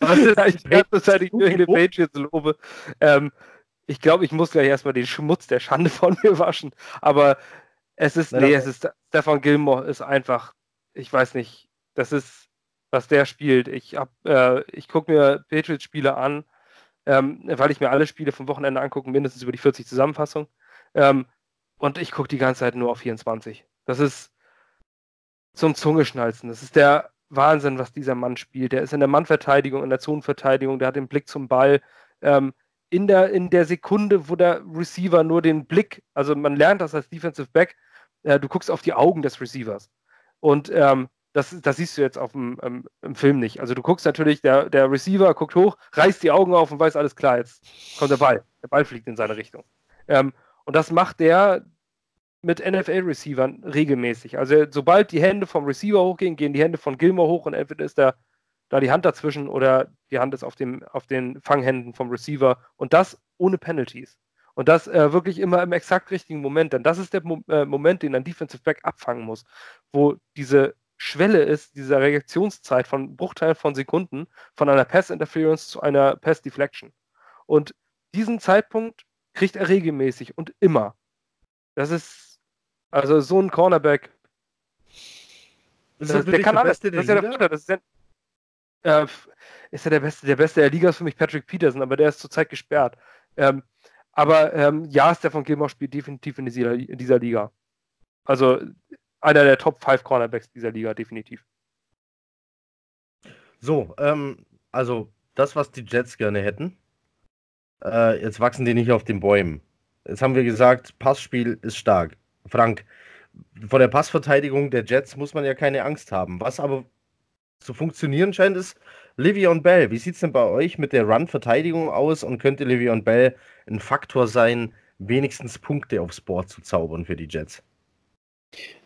Was ist ich Zeit ich den Patriots lobe. Ähm, ich glaube, ich muss gleich erstmal den Schmutz der Schande von mir waschen. Aber es ist, nee, es ist, Stefan Gilmore ist einfach, ich weiß nicht, das ist, was der spielt. Ich, äh, ich gucke mir Patriots-Spiele an, ähm, weil ich mir alle Spiele vom Wochenende angucke, mindestens über die 40 Zusammenfassung. Ähm, und ich gucke die ganze Zeit nur auf 24. Das ist zum Zungeschnalzen. Das ist der Wahnsinn, was dieser Mann spielt. Der ist in der Mannverteidigung, in der Zonenverteidigung, der hat den Blick zum Ball. Ähm, in, der, in der Sekunde, wo der Receiver nur den Blick, also man lernt das als Defensive Back, äh, du guckst auf die Augen des Receivers. Und ähm, das, das siehst du jetzt auf dem, ähm, im Film nicht. Also du guckst natürlich, der, der Receiver guckt hoch, reißt die Augen auf und weiß, alles klar, jetzt kommt der Ball. Der Ball fliegt in seine Richtung. Ähm, und das macht der mit NFL-Receivern regelmäßig. Also sobald die Hände vom Receiver hochgehen, gehen die Hände von Gilmore hoch und entweder ist da, da die Hand dazwischen oder die Hand ist auf, dem, auf den Fanghänden vom Receiver und das ohne Penalties. Und das äh, wirklich immer im exakt richtigen Moment, denn das ist der Mo äh, Moment, den ein Defensive Back abfangen muss, wo diese Schwelle ist, diese Reaktionszeit von Bruchteilen von Sekunden von einer Pass Interference zu einer Pass Deflection. Und diesen Zeitpunkt kriegt er regelmäßig und immer. Das ist also so ein Cornerback. Das ist der, kann alles. Das ist ja der. Das ist ja, äh, ist ja der Beste. Der Beste der Liga ist für mich Patrick Peterson, aber der ist zurzeit gesperrt. Ähm, aber ähm, ja, Stefan Gilmore spielt definitiv in dieser, in dieser Liga. Also einer der Top 5 Cornerbacks dieser Liga, definitiv. So, ähm, also das, was die Jets gerne hätten, äh, jetzt wachsen die nicht auf den Bäumen. Jetzt haben wir gesagt, Passspiel ist stark. Frank, vor der Passverteidigung der Jets muss man ja keine Angst haben. Was aber zu funktionieren scheint, ist Livion Bell. Wie sieht es denn bei euch mit der Run-Verteidigung aus und könnte Livion Bell ein Faktor sein, wenigstens Punkte aufs Board zu zaubern für die Jets?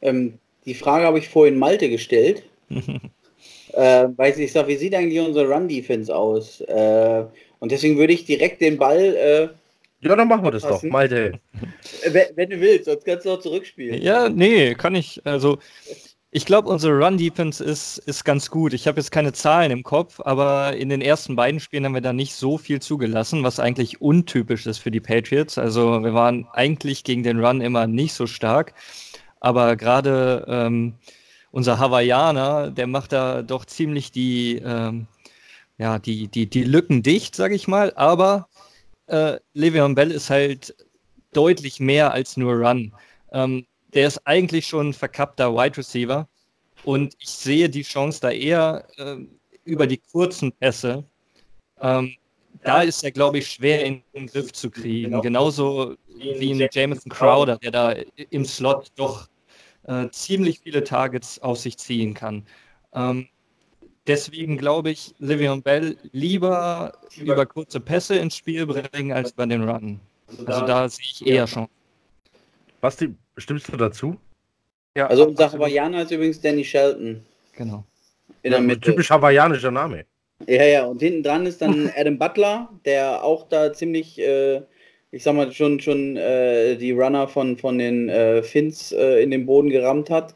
Ähm, die Frage habe ich vorhin Malte gestellt. äh, weil ich sage, wie sieht eigentlich unsere Run-Defense aus? Äh, und deswegen würde ich direkt den Ball äh, ja, dann machen wir das doch, Malte. Wenn, wenn du willst, sonst kannst du auch zurückspielen. Ja, nee, kann ich. Also, ich glaube, unsere Run-Defense ist, ist ganz gut. Ich habe jetzt keine Zahlen im Kopf, aber in den ersten beiden Spielen haben wir da nicht so viel zugelassen, was eigentlich untypisch ist für die Patriots. Also, wir waren eigentlich gegen den Run immer nicht so stark. Aber gerade ähm, unser Hawaiianer, der macht da doch ziemlich die, ähm, ja, die, die, die Lücken dicht, sage ich mal. Aber äh, Le'Veon Bell ist halt deutlich mehr als nur Run. Ähm, der ist eigentlich schon ein verkappter Wide Receiver und ich sehe die Chance da eher äh, über die kurzen Pässe. Ähm, da ist er, glaube ich, schwer in den Griff zu kriegen. Genauso wie ein Jameson Crowder, der da im Slot doch äh, ziemlich viele Targets auf sich ziehen kann. Ähm, Deswegen glaube ich, Livion Bell lieber über kurze Pässe ins Spiel bringen als bei den Run. Also da sehe ich eher schon. Basti, stimmst du dazu? Ja, also unser Hawaiianer ist übrigens Danny Shelton. Genau. In der Mitte. Typisch hawaiianischer Name. Ja, ja, und hinten dran ist dann Adam Butler, der auch da ziemlich, äh, ich sag mal, schon, schon äh, die Runner von, von den äh, Finns äh, in den Boden gerammt hat.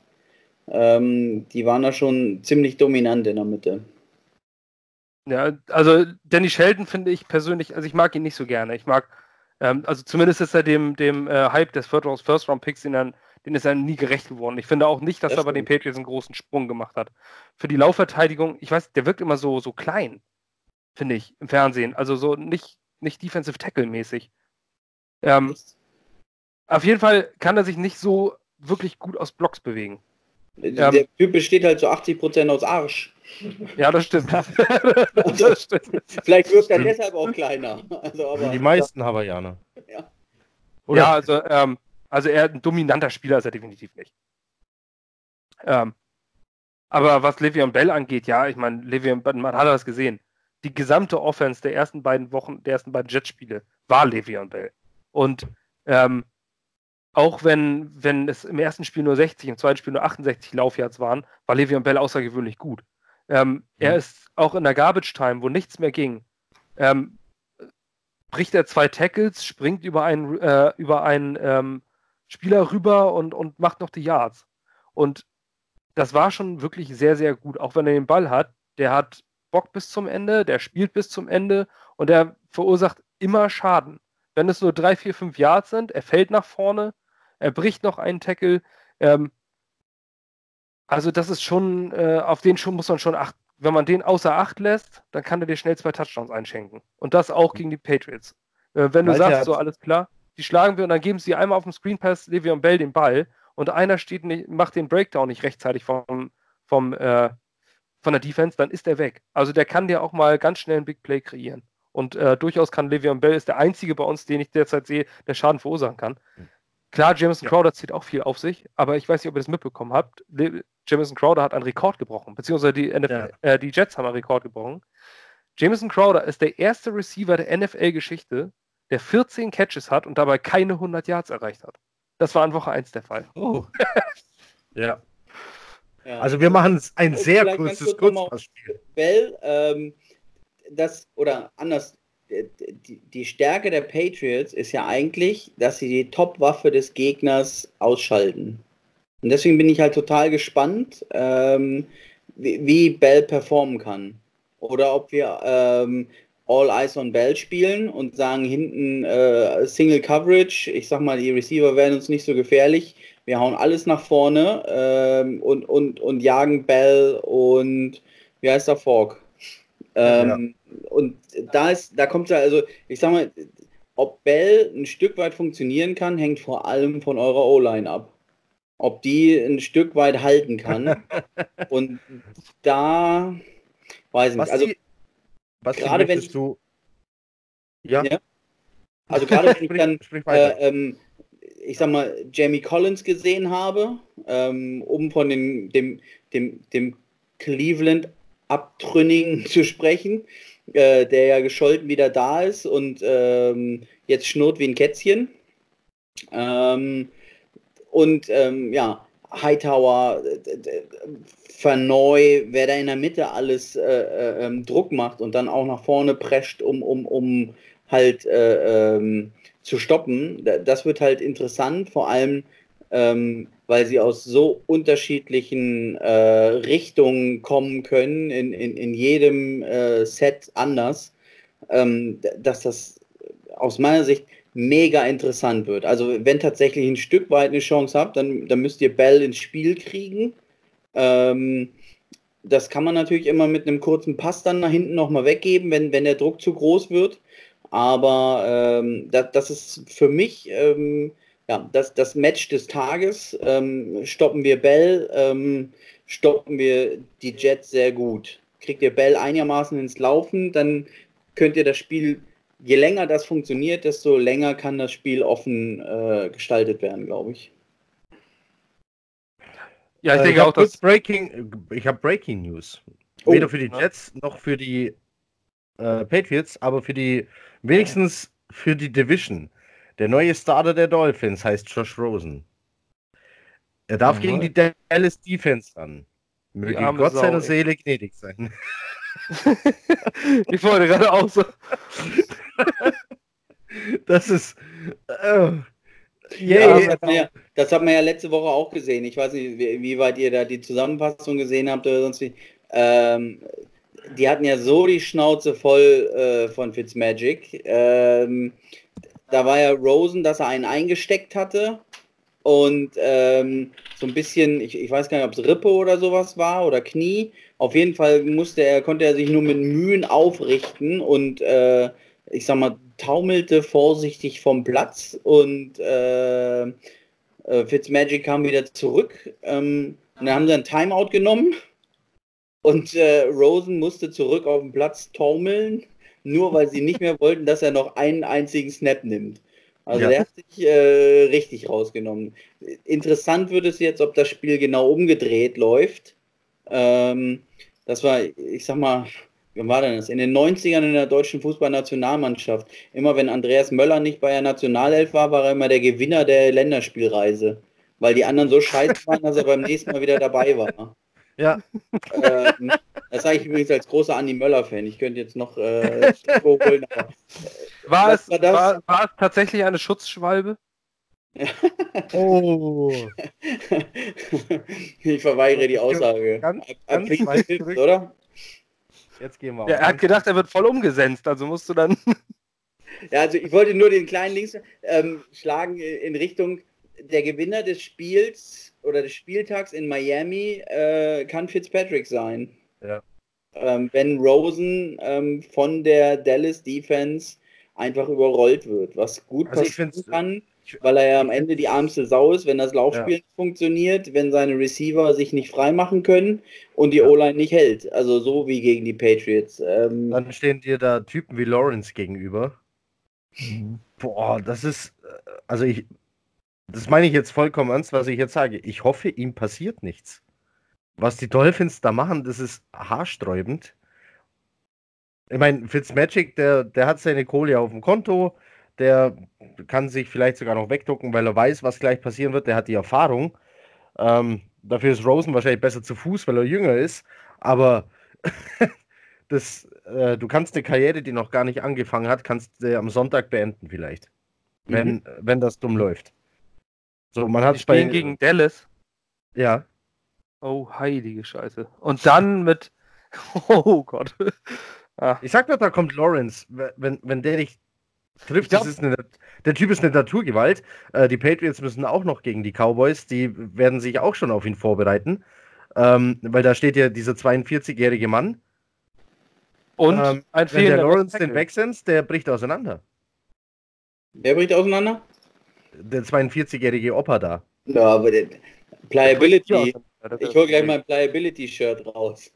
Ähm, die waren da schon ziemlich dominant in der Mitte. Ja, also Danny Sheldon finde ich persönlich, also ich mag ihn nicht so gerne. Ich mag, ähm, also zumindest ist er dem, dem äh, Hype des First Round Picks, den, er, den ist er nie gerecht geworden. Ich finde auch nicht, dass das er bei den Patriots einen großen Sprung gemacht hat. Für die Laufverteidigung, ich weiß, der wirkt immer so, so klein, finde ich, im Fernsehen. Also so nicht, nicht Defensive Tackle mäßig. Ähm, auf jeden Fall kann er sich nicht so wirklich gut aus Blocks bewegen. Der ähm, Typ besteht halt zu 80% aus Arsch. Ja, das stimmt. das stimmt. Vielleicht wirkt er deshalb auch kleiner. Also, aber, die meisten ja. Hawaiianer. Ja, Oder? ja also, ähm, also er ein dominanter Spieler ist er definitiv nicht. Ähm, aber was Le'Veon Bell angeht, ja, ich meine, Le'Veon, man hat das gesehen. Die gesamte Offense der ersten beiden Wochen, der ersten beiden Jetspiele war Le'Veon Bell. Und ähm, auch wenn, wenn es im ersten Spiel nur 60, im zweiten Spiel nur 68 Laufyards waren, war Le'Veon Bell außergewöhnlich gut. Ähm, mhm. Er ist auch in der Garbage Time, wo nichts mehr ging, ähm, bricht er zwei Tackles, springt über einen, äh, über einen ähm, Spieler rüber und, und macht noch die Yards. Und das war schon wirklich sehr, sehr gut. Auch wenn er den Ball hat, der hat Bock bis zum Ende, der spielt bis zum Ende und der verursacht immer Schaden. Wenn es nur drei, vier, fünf Yards sind, er fällt nach vorne, er bricht noch einen Tackle. Ähm, also das ist schon, äh, auf den schon muss man schon achten. Wenn man den außer Acht lässt, dann kann er dir schnell zwei Touchdowns einschenken. Und das auch gegen die Patriots. Äh, wenn du Weil sagst, so alles klar, die schlagen wir und dann geben sie einmal auf dem Screen Pass Le'Veon Bell den Ball und einer steht nicht, macht den Breakdown nicht rechtzeitig vom, vom, äh, von der Defense, dann ist er weg. Also der kann dir auch mal ganz schnell ein Big Play kreieren. Und äh, durchaus kann Le'Veon Bell ist der einzige bei uns, den ich derzeit sehe, der Schaden verursachen kann. Klar, Jameson ja. Crowder zieht auch viel auf sich, aber ich weiß nicht, ob ihr das mitbekommen habt. Jameson Crowder hat einen Rekord gebrochen, beziehungsweise die, NFL, ja. äh, die Jets haben einen Rekord gebrochen. Jameson Crowder ist der erste Receiver der NFL-Geschichte, der 14 Catches hat und dabei keine 100 Yards erreicht hat. Das war in Woche 1 der Fall. Oh. ja. ja. Also wir machen ein sehr kurzes Kurzpassspiel. Bell, ähm, das, oder anders, die, die Stärke der Patriots ist ja eigentlich, dass sie die Top-Waffe des Gegners ausschalten. Und deswegen bin ich halt total gespannt, ähm, wie, wie Bell performen kann. Oder ob wir ähm, All Eyes on Bell spielen und sagen hinten äh, Single Coverage. Ich sag mal, die Receiver werden uns nicht so gefährlich. Wir hauen alles nach vorne ähm, und, und, und jagen Bell und wie heißt der Fork? Ähm, ja. Und da ist, da kommt ja, also ich sag mal, ob Bell ein Stück weit funktionieren kann, hängt vor allem von eurer O-Line ab. Ob die ein Stück weit halten kann. und da weiß ich nicht. Also, was gerade wenn ich, du. Ja. ja. Also gerade wenn ich dann, äh, ähm, ich sag mal, Jamie Collins gesehen habe, ähm, um von den, dem, dem, dem Cleveland Abtrünnigen zu sprechen, äh, der ja gescholten wieder da ist und ähm, jetzt schnurrt wie ein Kätzchen. Ähm, und ähm, ja, Hightower, Verneu, wer da in der Mitte alles äh, äh, ähm, Druck macht und dann auch nach vorne prescht, um, um, um halt äh, ähm, zu stoppen, das wird halt interessant, vor allem ähm, weil sie aus so unterschiedlichen äh, Richtungen kommen können, in, in, in jedem äh, Set anders, ähm, dass das aus meiner Sicht mega interessant wird. Also wenn tatsächlich ein Stück weit eine Chance habt, dann, dann müsst ihr Bell ins Spiel kriegen. Ähm, das kann man natürlich immer mit einem kurzen Pass dann nach hinten nochmal weggeben, wenn, wenn der Druck zu groß wird. Aber ähm, das, das ist für mich ähm, ja, das, das Match des Tages. Ähm, stoppen wir Bell, ähm, stoppen wir die Jets sehr gut. Kriegt ihr Bell einigermaßen ins Laufen, dann könnt ihr das Spiel je länger das funktioniert, desto länger kann das Spiel offen äh, gestaltet werden, glaube ich. Ja, ich äh, denke ich auch, dass Breaking, ich habe Breaking News. Oh, Weder für die Jets noch für die äh, Patriots, aber für die wenigstens für die Division. Der neue Starter der Dolphins heißt Josh Rosen. Er darf Aha. gegen die Dallas Defense ran. Möge Gott Sau, seiner Seele gnädig sein. ich wollte gerade auch so. das ist. Äh, yeah, ja, das, hat ja, das, hat man ja, letzte Woche auch gesehen. Ich weiß nicht, wie, wie weit ihr da die Zusammenfassung gesehen habt oder sonst wie. Ähm, die hatten ja so die Schnauze voll äh, von Fitzmagic. Ähm, da war ja Rosen, dass er einen eingesteckt hatte und ähm, so ein bisschen, ich, ich weiß gar nicht, ob es Rippe oder sowas war oder Knie. Auf jeden Fall musste er, konnte er sich nur mit Mühen aufrichten und äh, ich sag mal, taumelte vorsichtig vom Platz und äh, äh, Fitzmagic kam wieder zurück. Ähm, und dann haben sie ein Timeout genommen und äh, Rosen musste zurück auf den Platz taumeln, nur weil sie nicht mehr wollten, dass er noch einen einzigen Snap nimmt. Also ja. der hat sich äh, richtig rausgenommen. Interessant wird es jetzt, ob das Spiel genau umgedreht läuft. Ähm, das war, ich sag mal, wann war denn das? In den 90ern in der deutschen Fußballnationalmannschaft. Immer wenn Andreas Möller nicht bei der Nationalelf war, war er immer der Gewinner der Länderspielreise. Weil die anderen so scheiße waren, dass er beim nächsten Mal wieder dabei war. Ja. Ähm, das sage ich übrigens als großer Andi Möller-Fan. Ich könnte jetzt noch äh, holen, aber, äh, war, es, war, war, war, es tatsächlich eine Schutzschwalbe? Oh. ich verweigere die Aussage. Ganz, ganz zurück. oder? Jetzt gehen wir Ja, er hat gedacht, er wird voll umgesenzt, also musst du dann. Ja, also ich wollte nur den kleinen Links ähm, schlagen in Richtung der Gewinner des Spiels oder des Spieltags in Miami äh, kann Fitzpatrick sein. Ja. Ähm, wenn Rosen ähm, von der Dallas Defense einfach überrollt wird, was gut Also passieren kann, ich- weil er ja am Ende die ärmste Sau ist, wenn das Laufspiel Ja. nicht funktioniert, wenn seine Receiver sich nicht freimachen können und die O-Line nicht hält. Also so wie gegen die Patriots. Ähm, Dann stehen dir da Typen wie Lawrence gegenüber. Boah, das ist, äh, also ich, das meine ich jetzt vollkommen ernst, was ich jetzt sage. Ich hoffe, ihm passiert nichts. Was die Dolphins da machen, das ist haarsträubend. Ich meine, Fitzmagic, der, der hat seine Kohle auf dem Konto, der kann sich vielleicht sogar noch wegducken, weil er weiß, was gleich passieren wird. Der hat die Erfahrung. Ähm, dafür ist Rosen wahrscheinlich besser zu Fuß, weil er jünger ist. Aber das, äh, du kannst eine Karriere, die noch gar nicht angefangen hat, kannst du am Sonntag beenden vielleicht. Wenn, wenn das dumm läuft. So, man hat bei. gegen Dallas. Ja, Oh, heilige Scheiße. Und dann mit. Oh Gott. Ah, ich sag doch, da kommt Lawrence. Wenn, wenn der dich trifft, glaub- das ist eine, der Typ ist eine Naturgewalt. Äh, die Patriots müssen auch noch gegen die Cowboys. Die werden sich auch schon auf ihn vorbereiten. Ähm, weil da steht ja dieser 42-jährige Mann. Und Ähm, ein Wenn der Lawrence den wegsenzt, der bricht auseinander. wer bricht auseinander? Der 42-jährige Opa da. Ja, aber der Pliability. Ich ist- hol gleich mein Pliability-Shirt raus.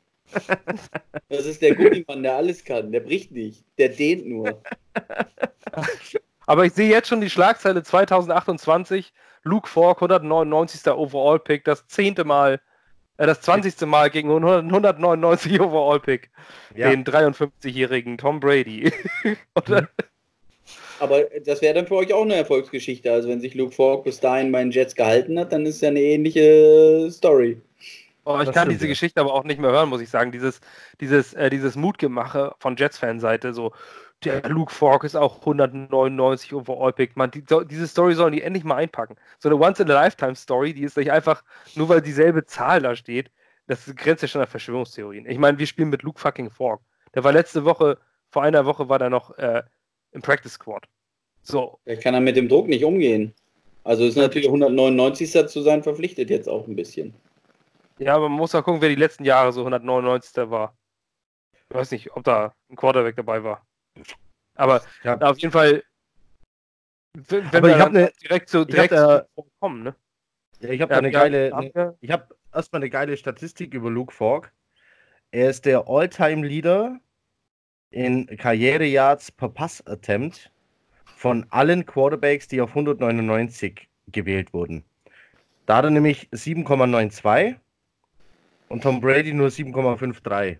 Das ist der Gummimann, der alles kann. Der bricht nicht. Der dehnt nur. Aber ich sehe jetzt schon die Schlagzeile 2028. Luke Falk, 199. Overall-Pick, das zehnte Mal, äh, das 20. Mal gegen 100 199 Overall-Pick, Ja. den 53-jährigen Tom Brady. Und, Mhm. Aber das wäre dann für euch auch eine Erfolgsgeschichte. Also wenn sich Luke Falk bis dahin bei den Jets gehalten hat, dann ist ja eine ähnliche Story. Oh, ich Das kann diese ja. Geschichte aber auch nicht mehr hören, muss ich sagen. Dieses, dieses, äh, dieses Mutgemache von Jets-Fanseite, so, der Luke Falk ist auch 199 Overall-Pick. Man, die, so- diese Story sollen die endlich mal einpacken. So eine Once-in-a-Lifetime-Story, die ist nicht einfach, nur weil dieselbe Zahl da steht, das grenzt ja schon an Verschwörungstheorien. Ich meine, wir spielen mit Luke fucking Falk. Der war letzte Woche, vor einer Woche war der noch äh, im Practice Squad. So, Vielleicht kann er mit dem Druck nicht umgehen. Also ist natürlich 199. zu sein verpflichtet jetzt auch ein bisschen. ja, aber man muss auch gucken, wer die letzten Jahre so 199. war. Ich weiß nicht, ob da ein Quarterback dabei war. Aber Ja. auf jeden Fall, wenn, Aber wir ich ne- direkt zu ich hab direkt zu kommen, ne? Ja, ich habe Ja, eine ja, geile, ne, ich habe erstmal eine geile Statistik über Luke Falk. Er ist der All-Time-Leader in Karriere-Yards per Pass-Attempt von allen Quarterbacks, die auf 199 gewählt wurden. Da hat er nämlich 7,92 und Tom Brady nur 7,53.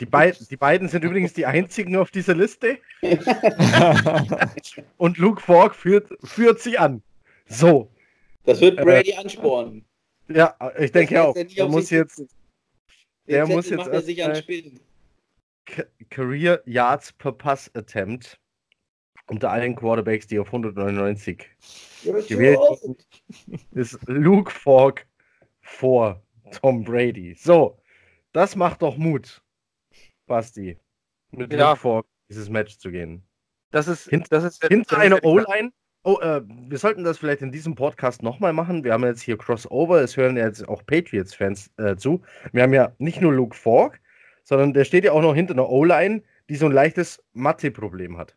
Die, beid, die beiden sind übrigens die einzigen auf dieser Liste und Luke Falk führt, führt sie an. So, Das wird Äh, Brady anspornen. ja, ich denke auch. er muss jetzt der muss jetzt macht er sich an Spinnen. Ca- Career Yards per Pass Attempt unter allen Quarterbacks, die auf 199 gewählt wurden, ist Luke Falk vor Tom Brady. So, das macht doch Mut, Basti, mit Ja. Luke Falk dieses Match zu gehen. Das ist, Hint- das ist Hinter einer O-Line. Oh, äh, wir sollten das vielleicht in diesem Podcast nochmal machen. Wir haben jetzt hier Crossover, es hören ja jetzt auch Patriots-Fans äh, zu. Wir haben ja nicht nur Luke Falk, sondern der steht ja auch noch hinter einer O-Line, die so ein leichtes Mathe-Problem hat.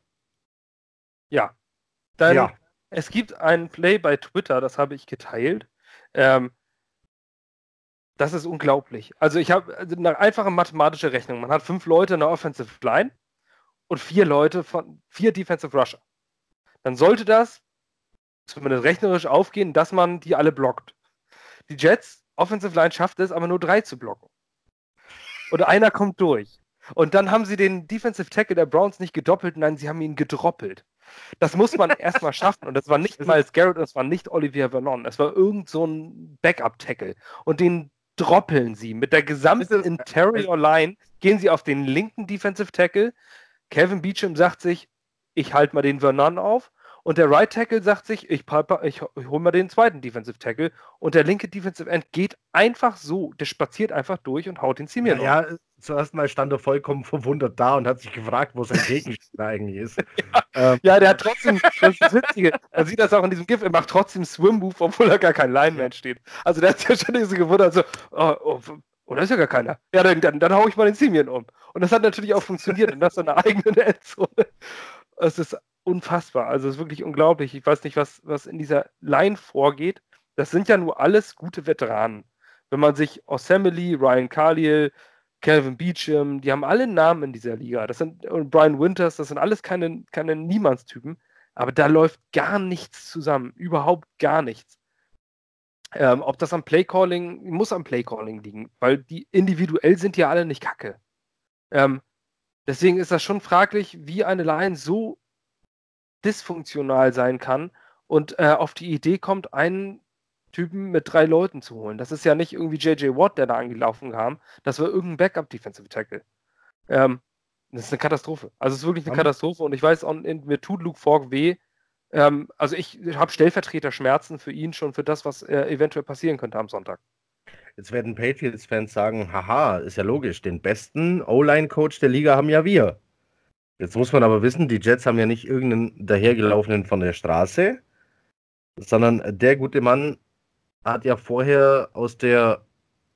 Ja. Dann, ja, Es gibt ein Play bei Twitter, das habe ich geteilt. Ähm, das ist unglaublich. Also ich habe also eine einfache mathematische Rechnung. Man hat fünf Leute in der Offensive Line und vier Leute von vier Defensive Rusher. Dann sollte das zumindest rechnerisch aufgehen, dass man die alle blockt. Die Jets Offensive Line schafft es, aber nur drei zu blocken. Und einer kommt durch. Und dann haben sie den Defensive Tackle der Browns nicht gedoppelt, nein, sie haben ihn gedroppelt. Das muss man erstmal schaffen. Und das war nicht Miles Garrett und es war nicht Olivier Vernon. Es war irgend so ein Backup-Tackle. Und den droppeln sie. Mit der gesamten Das Interior Line gehen sie auf den linken Defensive Tackle. Kevin Beecham sagt sich, ich halte mal den Vernon auf. Und der Right Tackle sagt sich, ich, ich, ich hole mal den zweiten Defensive Tackle. Und der linke Defensive End geht einfach so, der spaziert einfach durch und haut den Simeon ja, ja, zuerst mal stand er vollkommen verwundert da und hat sich gefragt, wo sein Gegenspieler eigentlich ist. ja, ähm. ja, der hat trotzdem, das ist das Witzige, man sieht das auch in diesem GIF, er macht trotzdem Swim-Move, obwohl er gar kein Lineman steht. Also der hat sich ja schon so gewundert, so, oh, oh, oh, da ist ja gar keiner. Ja, dann, dann, dann hau ich mal den Simeon um. Und das hat natürlich auch funktioniert und das in der eigenen Endzone. Es ist unfassbar. Also es ist wirklich unglaublich. Ich weiß nicht, was, was in dieser Line vorgeht. Das sind ja nur alles gute Veteranen. Wenn man sich Osamely, Ryan Carliel, Calvin Beecham, die haben alle Namen in dieser Liga. Das sind und Brian Winters, das sind alles keine, keine Niemandstypen. Aber da läuft gar nichts zusammen. Überhaupt gar nichts. Ähm, ob das am Playcalling, muss am Playcalling liegen, weil die individuell sind ja alle nicht kacke. Ähm, deswegen ist das schon fraglich, wie eine Line so dysfunktional sein kann und äh, auf die Idee kommt, einen Typen mit drei Leuten zu holen. Das ist ja nicht irgendwie JJ Watt, der da angelaufen kam. Das war irgendein Backup-Defensive Tackle. Ähm, das ist eine Katastrophe. Also es ist wirklich eine Katastrophe und ich weiß, auch, mir tut Luke Falk weh. Ähm, also ich habe Stellvertreter-Schmerzen für ihn schon für das, was äh, eventuell passieren könnte am Sonntag. Jetzt werden Patriots-Fans sagen, haha, ist ja logisch, den besten O-Line-Coach der Liga haben ja wir. Jetzt muss man aber wissen, die Jets haben ja nicht irgendeinen dahergelaufenen von der Straße, sondern der gute Mann hat ja vorher aus der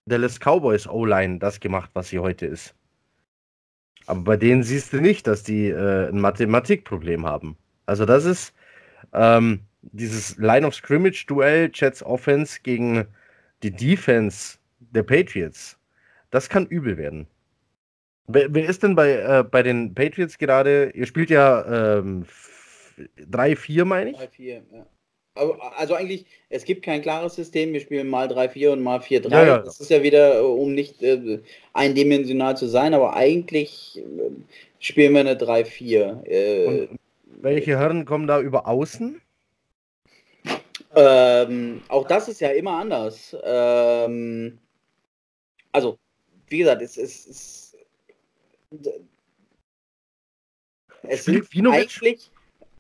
Dallas Cowboys O-Line das gemacht, was sie heute ist. Aber bei denen siehst du nicht, dass die äh, ein Mathematikproblem haben. Also das ist ähm, dieses Line of Scrimmage Duell Jets Offense gegen die Defense der Patriots. Das kann übel werden. Wer, wer ist denn bei, äh, bei den Patriots gerade? Ihr spielt ja ähm, 3-4, meine ich? 3-4, ja. Also eigentlich, es gibt kein klares System. Wir spielen mal 3-4 und mal 4-3. Ja, ja. Das ist ja wieder, äh, um nicht äh, eindimensional zu sein, aber eigentlich äh, spielen wir eine 3-4. Äh, welche Herren kommen da über außen? Ähm, auch das ist ja immer anders. Ähm, also, wie gesagt, es ist es sind eigentlich,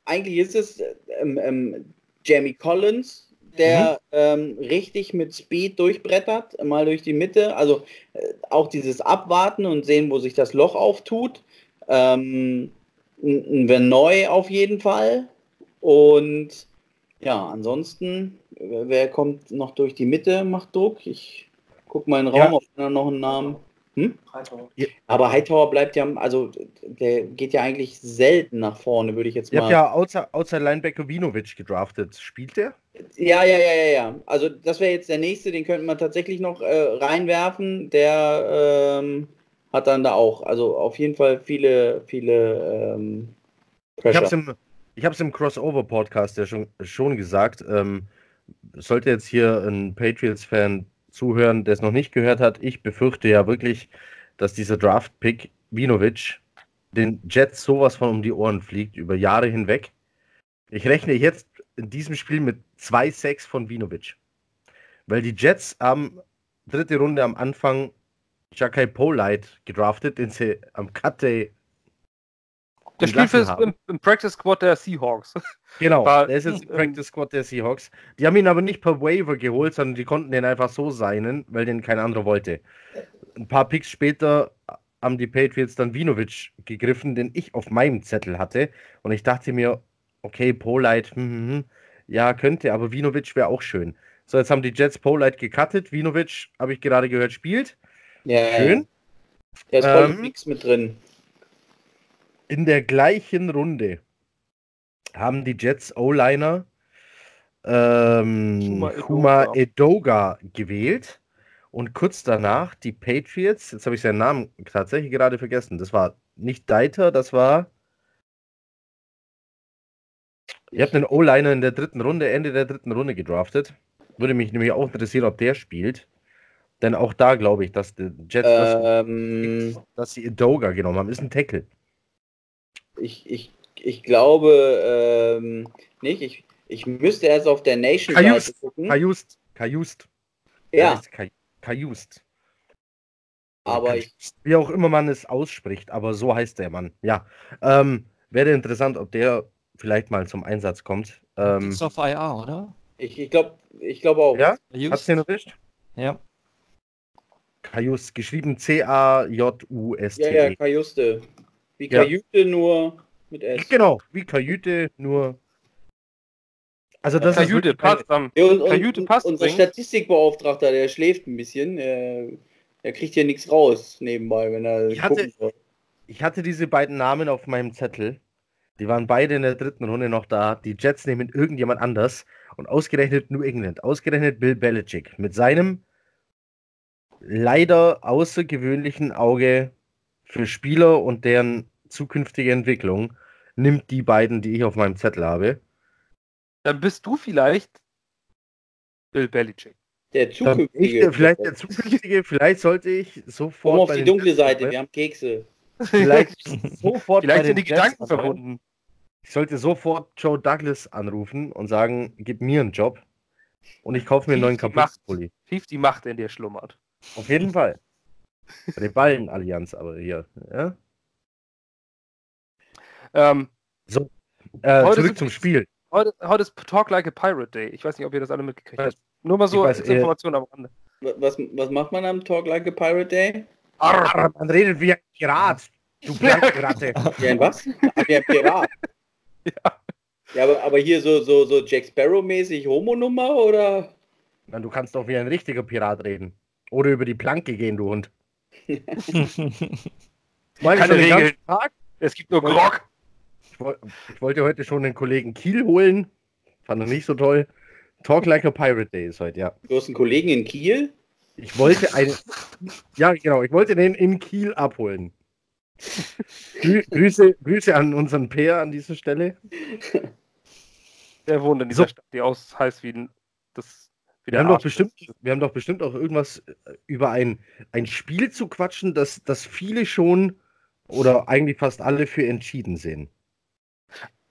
eigentlich ist es ähm, ähm, Jamie Collins, der mhm. ähm, richtig mit Speed durchbrettert, mal durch die Mitte. Also äh, auch dieses Abwarten und sehen, wo sich das Loch auftut. Ähm, ein neu auf jeden Fall. Und ja, ansonsten, wer kommt noch durch die Mitte, macht Druck. Ich gucke mal in den Raum, ja. ob da noch einen Namen. Hm? Hightower. Aber Hightower bleibt ja, also der geht ja eigentlich selten nach vorne, würde ich jetzt mal. Ihr habt ja Outside, Linebacker Vinovic gedraftet. Spielt der? Ja, ja, ja, ja, ja. Also das wäre jetzt der nächste, den könnte man tatsächlich noch äh, reinwerfen. Der ähm, hat dann da auch, also auf jeden Fall viele, viele ähm, Pressure. Ich habe es im, ich hab's im Crossover-Podcast ja schon, schon gesagt. Ähm, sollte jetzt hier ein Patriots-Fan zuhören, der es noch nicht gehört hat, ich befürchte ja wirklich, dass dieser Draft-Pick Vinovic den Jets sowas von um die Ohren fliegt, über Jahre hinweg. Ich rechne jetzt in diesem Spiel mit zwei Sacks von Vinovic. Weil die Jets haben dritte Runde am Anfang Jakai Polite gedraftet, den sie am Cut Day der spielt für im, im, Practice Squad der Seahawks. Genau, War, der ist jetzt im Practice Squad der Seahawks. Die haben ihn aber nicht per Waiver geholt, sondern die konnten den einfach so seinen, weil den kein anderer wollte. Ein paar Picks später haben die Patriots dann Vinovic gegriffen, den ich auf meinem Zettel hatte. Und ich dachte mir, okay, Polite, hm, hm, hm, ja, könnte, aber Vinovic wäre auch schön. So, jetzt haben die Jets Polite gecuttet. Vinovic, habe ich gerade gehört, spielt. Ja, schön. Der ist voll ähm, nichts mit drin. In der gleichen Runde haben die Jets O-Liner ähm, Huma Edoga gewählt und kurz danach die Patriots, jetzt habe ich seinen Namen tatsächlich gerade vergessen, das war nicht Deiter, das war Ihr habt einen O-Liner in der dritten Runde, Ende der dritten Runde gedraftet. Würde mich nämlich auch interessieren, ob der spielt. Denn auch da glaube ich, dass die Jets, ähm, dass, dass sie Edoga genommen haben, ist ein Tackle ich, ich, ich glaube ähm, nicht. Ich, ich müsste erst auf der Nation Seite gucken. Kajust. Kajust. Ja. Kajust. Aber ich, wie auch immer man es ausspricht, aber so heißt der Mann. Ja. Ähm, wäre interessant, ob der vielleicht mal zum Einsatz kommt. Ähm, ist auf IR, oder? Ich, ich glaube ich glaub auch. Ja? Hast du den erwischt? Ja. Kajus, geschrieben C-A-J-U-S-T. -E. Ja, ja, Kajuste. Wie Kajüte ja. nur mit S. Genau, wie Kajüte nur. Also das Kajüte passt am. Ja, und, Kajüte passt. Unser bringt. Statistikbeauftragter, der schläft ein bisschen. Er, er kriegt hier nichts raus nebenbei, wenn er ich hatte, soll. Ich hatte diese beiden Namen auf meinem Zettel. Die waren beide in der dritten Runde noch da. Die Jets nehmen irgendjemand anders. Und ausgerechnet New England. Ausgerechnet Bill Belichick. Mit seinem leider außergewöhnlichen Auge für Spieler und deren zukünftige Entwicklung nimmt die beiden, die ich auf meinem Zettel habe. Dann bist du vielleicht Bill Belichick. Der zukünftige. Ich, vielleicht der zukünftige, vielleicht sollte ich sofort. Komm auf die dunkle Seite, wir haben Kekse. Vielleicht sofort. vielleicht sind die Gedanken verbunden. Ich sollte sofort Joe Douglas anrufen und sagen, gib mir einen Job. Und ich kaufe mir einen neuen Kapuzenpulli. Tief die Macht in dir schlummert. Auf jeden Fall. Bei der Ballenallianz aber hier. Ja? Ähm, so, äh, zurück zum Spiel. Heute, heute, ist Talk Like a Pirate Day. Ich weiß nicht, ob ihr das alle mitgekriegt habt. Nur mal so weiß, als Information am Rande. Was, was macht man am Talk Like a Pirate Day? Arr, man redet wie ein Pirat. Du Plankeratte. wie ein was? Wie ein Pirat. ja. Ja, aber, aber hier so, so, so Jack Sparrow-mäßig Homo-Nummer oder? Na, du kannst doch wie ein richtiger Pirat reden. Oder über die Planke gehen, du Hund. Keine Regeln. Es gibt nur Grog. Ich, ich, wollte heute schon den Kollegen Kiel holen. Fand er nicht so toll. Talk like a Pirate Day ist heute, ja. Du hast einen Kollegen in Kiel? Ich wollte einen. ja, genau. Ich wollte den in Kiel abholen. Grü Grüße, Grüße an unseren Peer an dieser Stelle. Der wohnt in dieser so. Stadt, die aus heißt wie das wir haben, doch bestimmt, wir haben doch bestimmt auch irgendwas äh, über ein, ein Spiel zu quatschen, das, das viele schon oder eigentlich fast alle für entschieden sehen.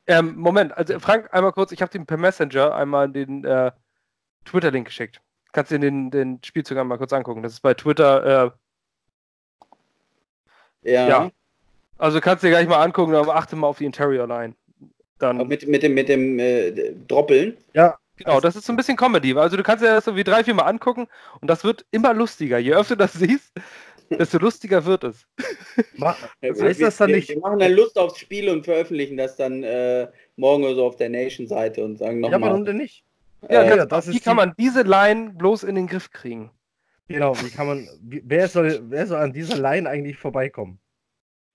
Ähm, Moment, also Frank, einmal kurz, ich habe dir per Messenger einmal den äh, Twitter-Link geschickt. Kannst du dir den, den Spielzug einmal kurz angucken. Das ist bei Twitter. Äh, ja. ja. Also kannst du dir gleich mal angucken, aber achte mal auf die Interior Line. Dann mit, mit dem, mit dem äh, Droppeln? Ja, Genau, das ist so ein bisschen Comedy. Also du kannst ja das so wie drei, vier Mal angucken und das wird immer lustiger. Je öfter du das siehst, desto lustiger wird es. heißt das dann nicht? Wir machen dann Lust aufs Spiel und veröffentlichen das dann äh, morgen oder so auf der Nation-Seite und sagen nochmal. Ja, warum denn nicht? Ja, äh, das, wie kann man diese Line bloß in den Griff kriegen? Genau, wie kann man, wie, wer, soll, wer soll an dieser Line eigentlich vorbeikommen?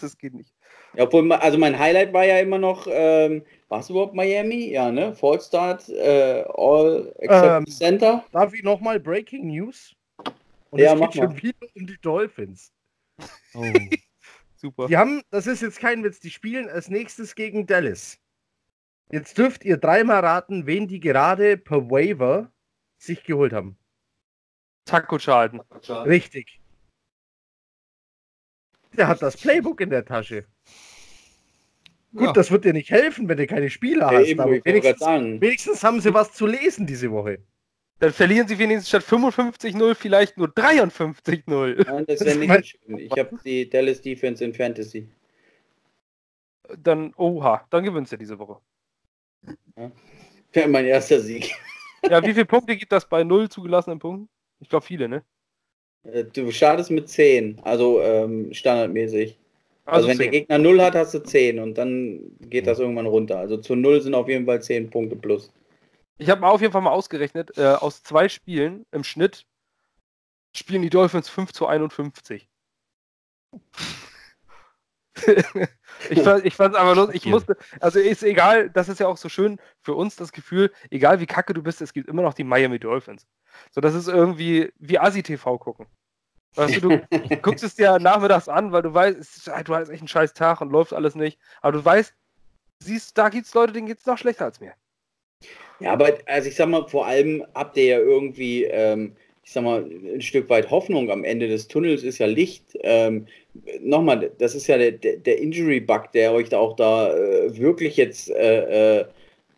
das geht nicht. Ja, obwohl, also mein Highlight war ja immer noch, ähm, war es überhaupt Miami? Ja, ne? Fallstart, äh, All Except ähm, Center. Darf ich nochmal Breaking News? Und ja, es geht schon wieder um die Dolphins. Oh. Super. Die haben, das ist jetzt kein Witz, die spielen als nächstes gegen Dallas. Jetzt dürft ihr dreimal raten, wen die gerade per Waiver sich geholt haben. Taco Charlton. Richtig. Der hat das Playbook in der Tasche. Gut, ja. das wird dir nicht helfen, wenn du keine Spieler ja, hast. Eben, aber wenigstens, wenigstens, haben sie was zu lesen diese Woche. Dann verlieren sie wenigstens statt 55-0 vielleicht nur 53-0. Nein, das wäre nicht schön. Ich habe die Dallas Defense in Fantasy. Dann, oha, dann gewinnst du diese Woche. Ja. Wäre mein erster Sieg. Ja, wie viele Punkte gibt das bei 0 zugelassenen Punkten? Ich glaube viele, ne? Äh, du startest mit 10, also ähm, standardmäßig. Also, also wenn 10. der Gegner 0 hat, hast du 10 und dann geht das irgendwann runter. Also zu 0 sind auf jeden Fall 10 Punkte plus. Ich habe auf jeden Fall mal ausgerechnet, äh, aus zwei Spielen im Schnitt spielen die Dolphins 5 zu 51. ich fand es einfach los. Ich musste, also ist egal, das ist ja auch so schön für uns das Gefühl, egal wie kacke du bist, es gibt immer noch die Miami Dolphins. So, das ist irgendwie wie Asi-TV gucken. Weißt du, du guckst es dir nachmittags an, weil du weißt, ist, du hast echt einen scheiß Tag und läuft alles nicht. Aber du weißt, siehst, da gibt es Leute, denen geht es noch schlechter als mir. Ja, aber also ich sag mal, vor allem habt ihr ja irgendwie, ähm, ich sag mal, ein Stück weit Hoffnung. Am Ende des Tunnels ist ja Licht. Ähm, Nochmal, das ist ja der, der Injury-Bug, der euch da auch da äh, wirklich jetzt äh, äh,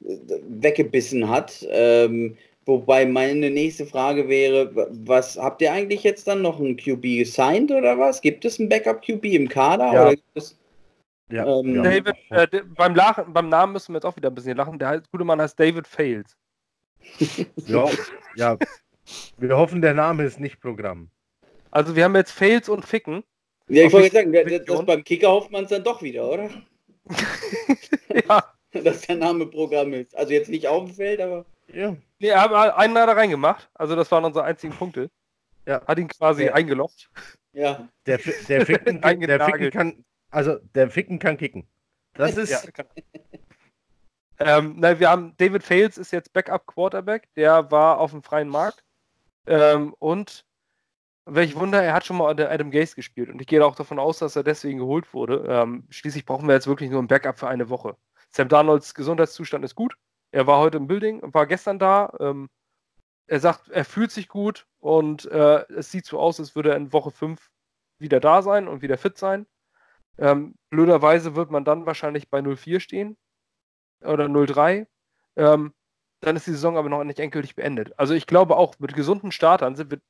weggebissen hat. Ähm, Wobei meine nächste Frage wäre, was habt ihr eigentlich jetzt dann noch ein QB gesigned oder was? Gibt es ein Backup QB im Kader? Ja. Ja, ähm, ja. David, äh, beim, Lachen, beim Namen müssen wir jetzt auch wieder ein bisschen lachen. Der gute Mann heißt David Fails. ja, ja. Wir hoffen, der Name ist nicht Programm. Also wir haben jetzt Fails und Ficken. Ja, ich wollte sagen, das, das beim Kicker hofft man es dann doch wieder, oder? ja. Dass der Name Programm ist. Also jetzt nicht auf dem Feld, aber. Ja. Nee, er hat einen da reingemacht. Also das waren unsere einzigen Punkte. Ja. Hat ihn quasi ja. eingeloggt. Ja. Der, der, Ficken, der Ficken kann, also der Ficken kann kicken. Das ist. Ja, ähm, na, wir haben David Fails ist jetzt Backup Quarterback. Der war auf dem freien Markt. Ähm, und welch Wunder, er hat schon mal Adam Gase gespielt. Und ich gehe auch davon aus, dass er deswegen geholt wurde. Ähm, schließlich brauchen wir jetzt wirklich nur ein Backup für eine Woche. Sam Darnolds Gesundheitszustand ist gut. Er war heute im Building und war gestern da. Ähm, er sagt, er fühlt sich gut und äh, es sieht so aus, als würde er in Woche 5 wieder da sein und wieder fit sein. Ähm, blöderweise wird man dann wahrscheinlich bei 0-4 stehen oder 0-3. Ähm, dann ist die Saison aber noch nicht endgültig beendet. Also ich glaube auch, mit gesunden Startern sind wir,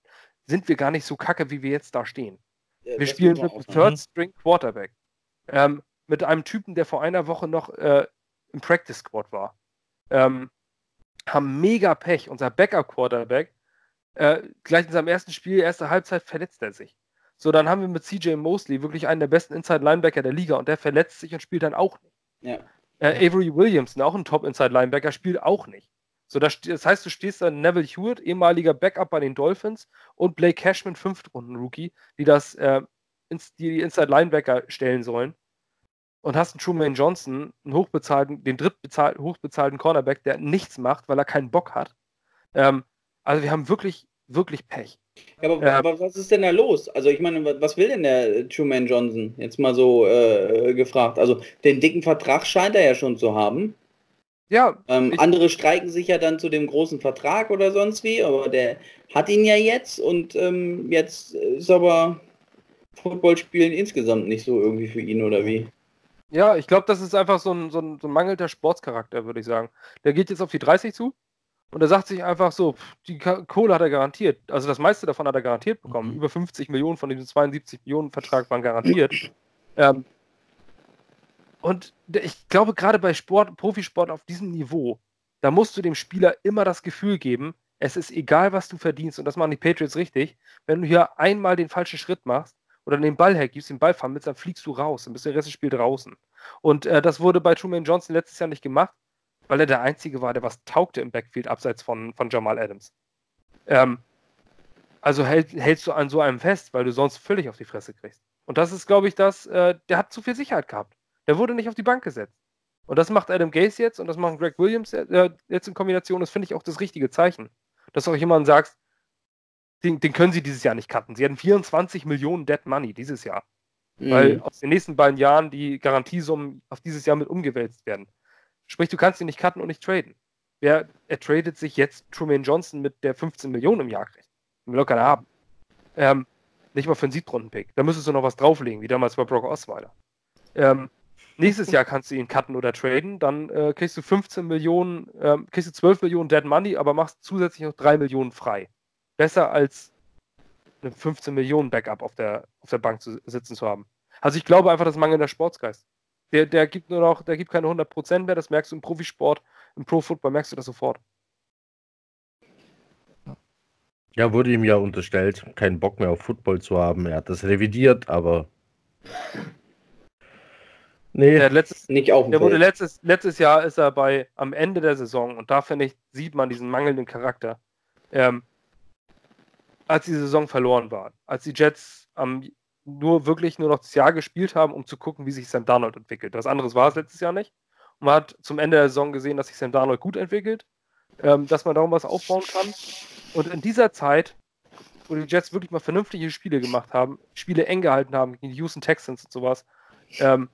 sind wir gar nicht so kacke, wie wir jetzt da stehen. Ja, wir spielen mit einem Third String Quarterback. Ähm, mit einem Typen, der vor einer Woche noch äh, im Practice Squad war. Ähm, haben mega Pech. Unser Backup Quarterback, äh, gleich in seinem ersten Spiel, erste Halbzeit, verletzt er sich. So, dann haben wir mit CJ Mosley wirklich einen der besten Inside Linebacker der Liga und der verletzt sich und spielt dann auch nicht. Ja. Äh, Avery Williamson, auch ein Top Inside Linebacker, spielt auch nicht. So, das, das heißt, du stehst da Neville Hewitt, ehemaliger Backup bei den Dolphins, und Blake Cashman, Fünftrunden-Rookie, die das, äh, ins, die, die Inside Linebacker stellen sollen. Und hast einen Truman Johnson, einen hochbezahlten, den drittbezahlten, hochbezahlten Cornerback, der nichts macht, weil er keinen Bock hat. Ähm, also wir haben wirklich, wirklich Pech. Ja, aber, ja. aber, was ist denn da los? Also ich meine, was will denn der Truman Johnson? Jetzt mal so äh, gefragt. Also den dicken Vertrag scheint er ja schon zu haben. Ja. Ähm, andere streiken sich ja dann zu dem großen Vertrag oder sonst wie, aber der hat ihn ja jetzt und ähm, jetzt ist aber Footballspielen insgesamt nicht so irgendwie für ihn oder wie? Ja, ich glaube, das ist einfach so ein, so, ein, so ein mangelnder Sportscharakter, würde ich sagen. Der geht jetzt auf die 30 zu und er sagt sich einfach so, die Kohle hat er garantiert. Also das meiste davon hat er garantiert bekommen. Mhm. Über 50 Millionen von diesem 72 Millionen Vertrag waren garantiert. ähm, und ich glaube, gerade bei Sport, Profisport auf diesem Niveau, da musst du dem Spieler immer das Gefühl geben, es ist egal, was du verdienst. Und das machen die Patriots richtig. Wenn du hier einmal den falschen Schritt machst oder den Ball hergibst, den Ball vermittelst, dann fliegst du raus. Dann bist du den Rest des Spiels draußen. Und äh, das wurde bei Truman Johnson letztes Jahr nicht gemacht weil er der Einzige war, der was taugte im Backfield, abseits von, von Jamal Adams. Ähm, also hält, hältst du an so einem fest, weil du sonst völlig auf die Fresse kriegst. Und das ist, glaube ich, das, äh, der hat zu viel Sicherheit gehabt. Der wurde nicht auf die Bank gesetzt. Und das macht Adam Gase jetzt und das macht Greg Williams äh, jetzt in Kombination. Das finde ich auch das richtige Zeichen. Dass du auch jemand sagst, den, den, können sie dieses Jahr nicht cutten. Sie hatten 24 Millionen Dead Money dieses Jahr. Mhm. Weil aus den nächsten beiden Jahren die Garantiesummen auf dieses Jahr mit umgewälzt werden. Sprich, du kannst ihn nicht cutten und nicht traden. Wer, er tradet sich jetzt Truman Johnson mit der 15 Millionen im Jahr kriegt. Will doch keiner haben. Ähm, nicht mal für einen Siebtrunden-Pick. Da müsstest du noch was drauflegen, wie damals bei Brock Osweiler. Ähm, nächstes Jahr kannst du ihn cutten oder traden, dann äh, kriegst du 15 Millionen, ähm, kriegst du 12 Millionen Dead Money, aber machst zusätzlich noch 3 Millionen frei. Besser als eine 15 Millionen Backup auf der, auf der Bank zu sitzen zu haben. Also ich glaube einfach, das mangelnder Sportsgeist. Der, der gibt nur noch, der gibt keine 100% mehr, das merkst du im Profisport, im Pro-Football merkst du das sofort. Ja, wurde ihm ja unterstellt, keinen Bock mehr auf Football zu haben. Er hat das revidiert, aber. Nee, der letztes, nicht auf der wurde letztes, letztes Jahr ist er bei am Ende der Saison und da finde ich, sieht man diesen mangelnden Charakter. Ähm, als die Saison verloren war, als die Jets am nur wirklich nur noch das Jahr gespielt haben, um zu gucken, wie sich Sam Darnold entwickelt. Was anderes war es letztes Jahr nicht. Man hat zum Ende der Saison gesehen, dass sich Sam Darnold gut entwickelt, ähm, dass man darum was aufbauen kann. Und in dieser Zeit, wo die Jets wirklich mal vernünftige Spiele gemacht haben, Spiele eng gehalten haben gegen die Houston Texans und sowas, ähm,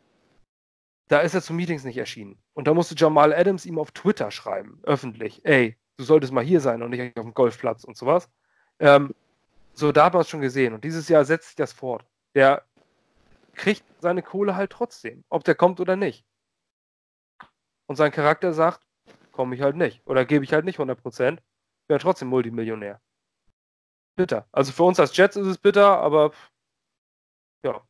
da ist er zu Meetings nicht erschienen. Und da musste Jamal Adams ihm auf Twitter schreiben, öffentlich, ey, du solltest mal hier sein und nicht auf dem Golfplatz und sowas. Ähm, so, da hat man es schon gesehen. Und dieses Jahr setzt sich das fort der kriegt seine Kohle halt trotzdem, ob der kommt oder nicht. Und sein Charakter sagt, komme ich halt nicht. Oder gebe ich halt nicht 100%, wäre trotzdem Multimillionär. Bitter. Also für uns als Jets ist es bitter, aber ja.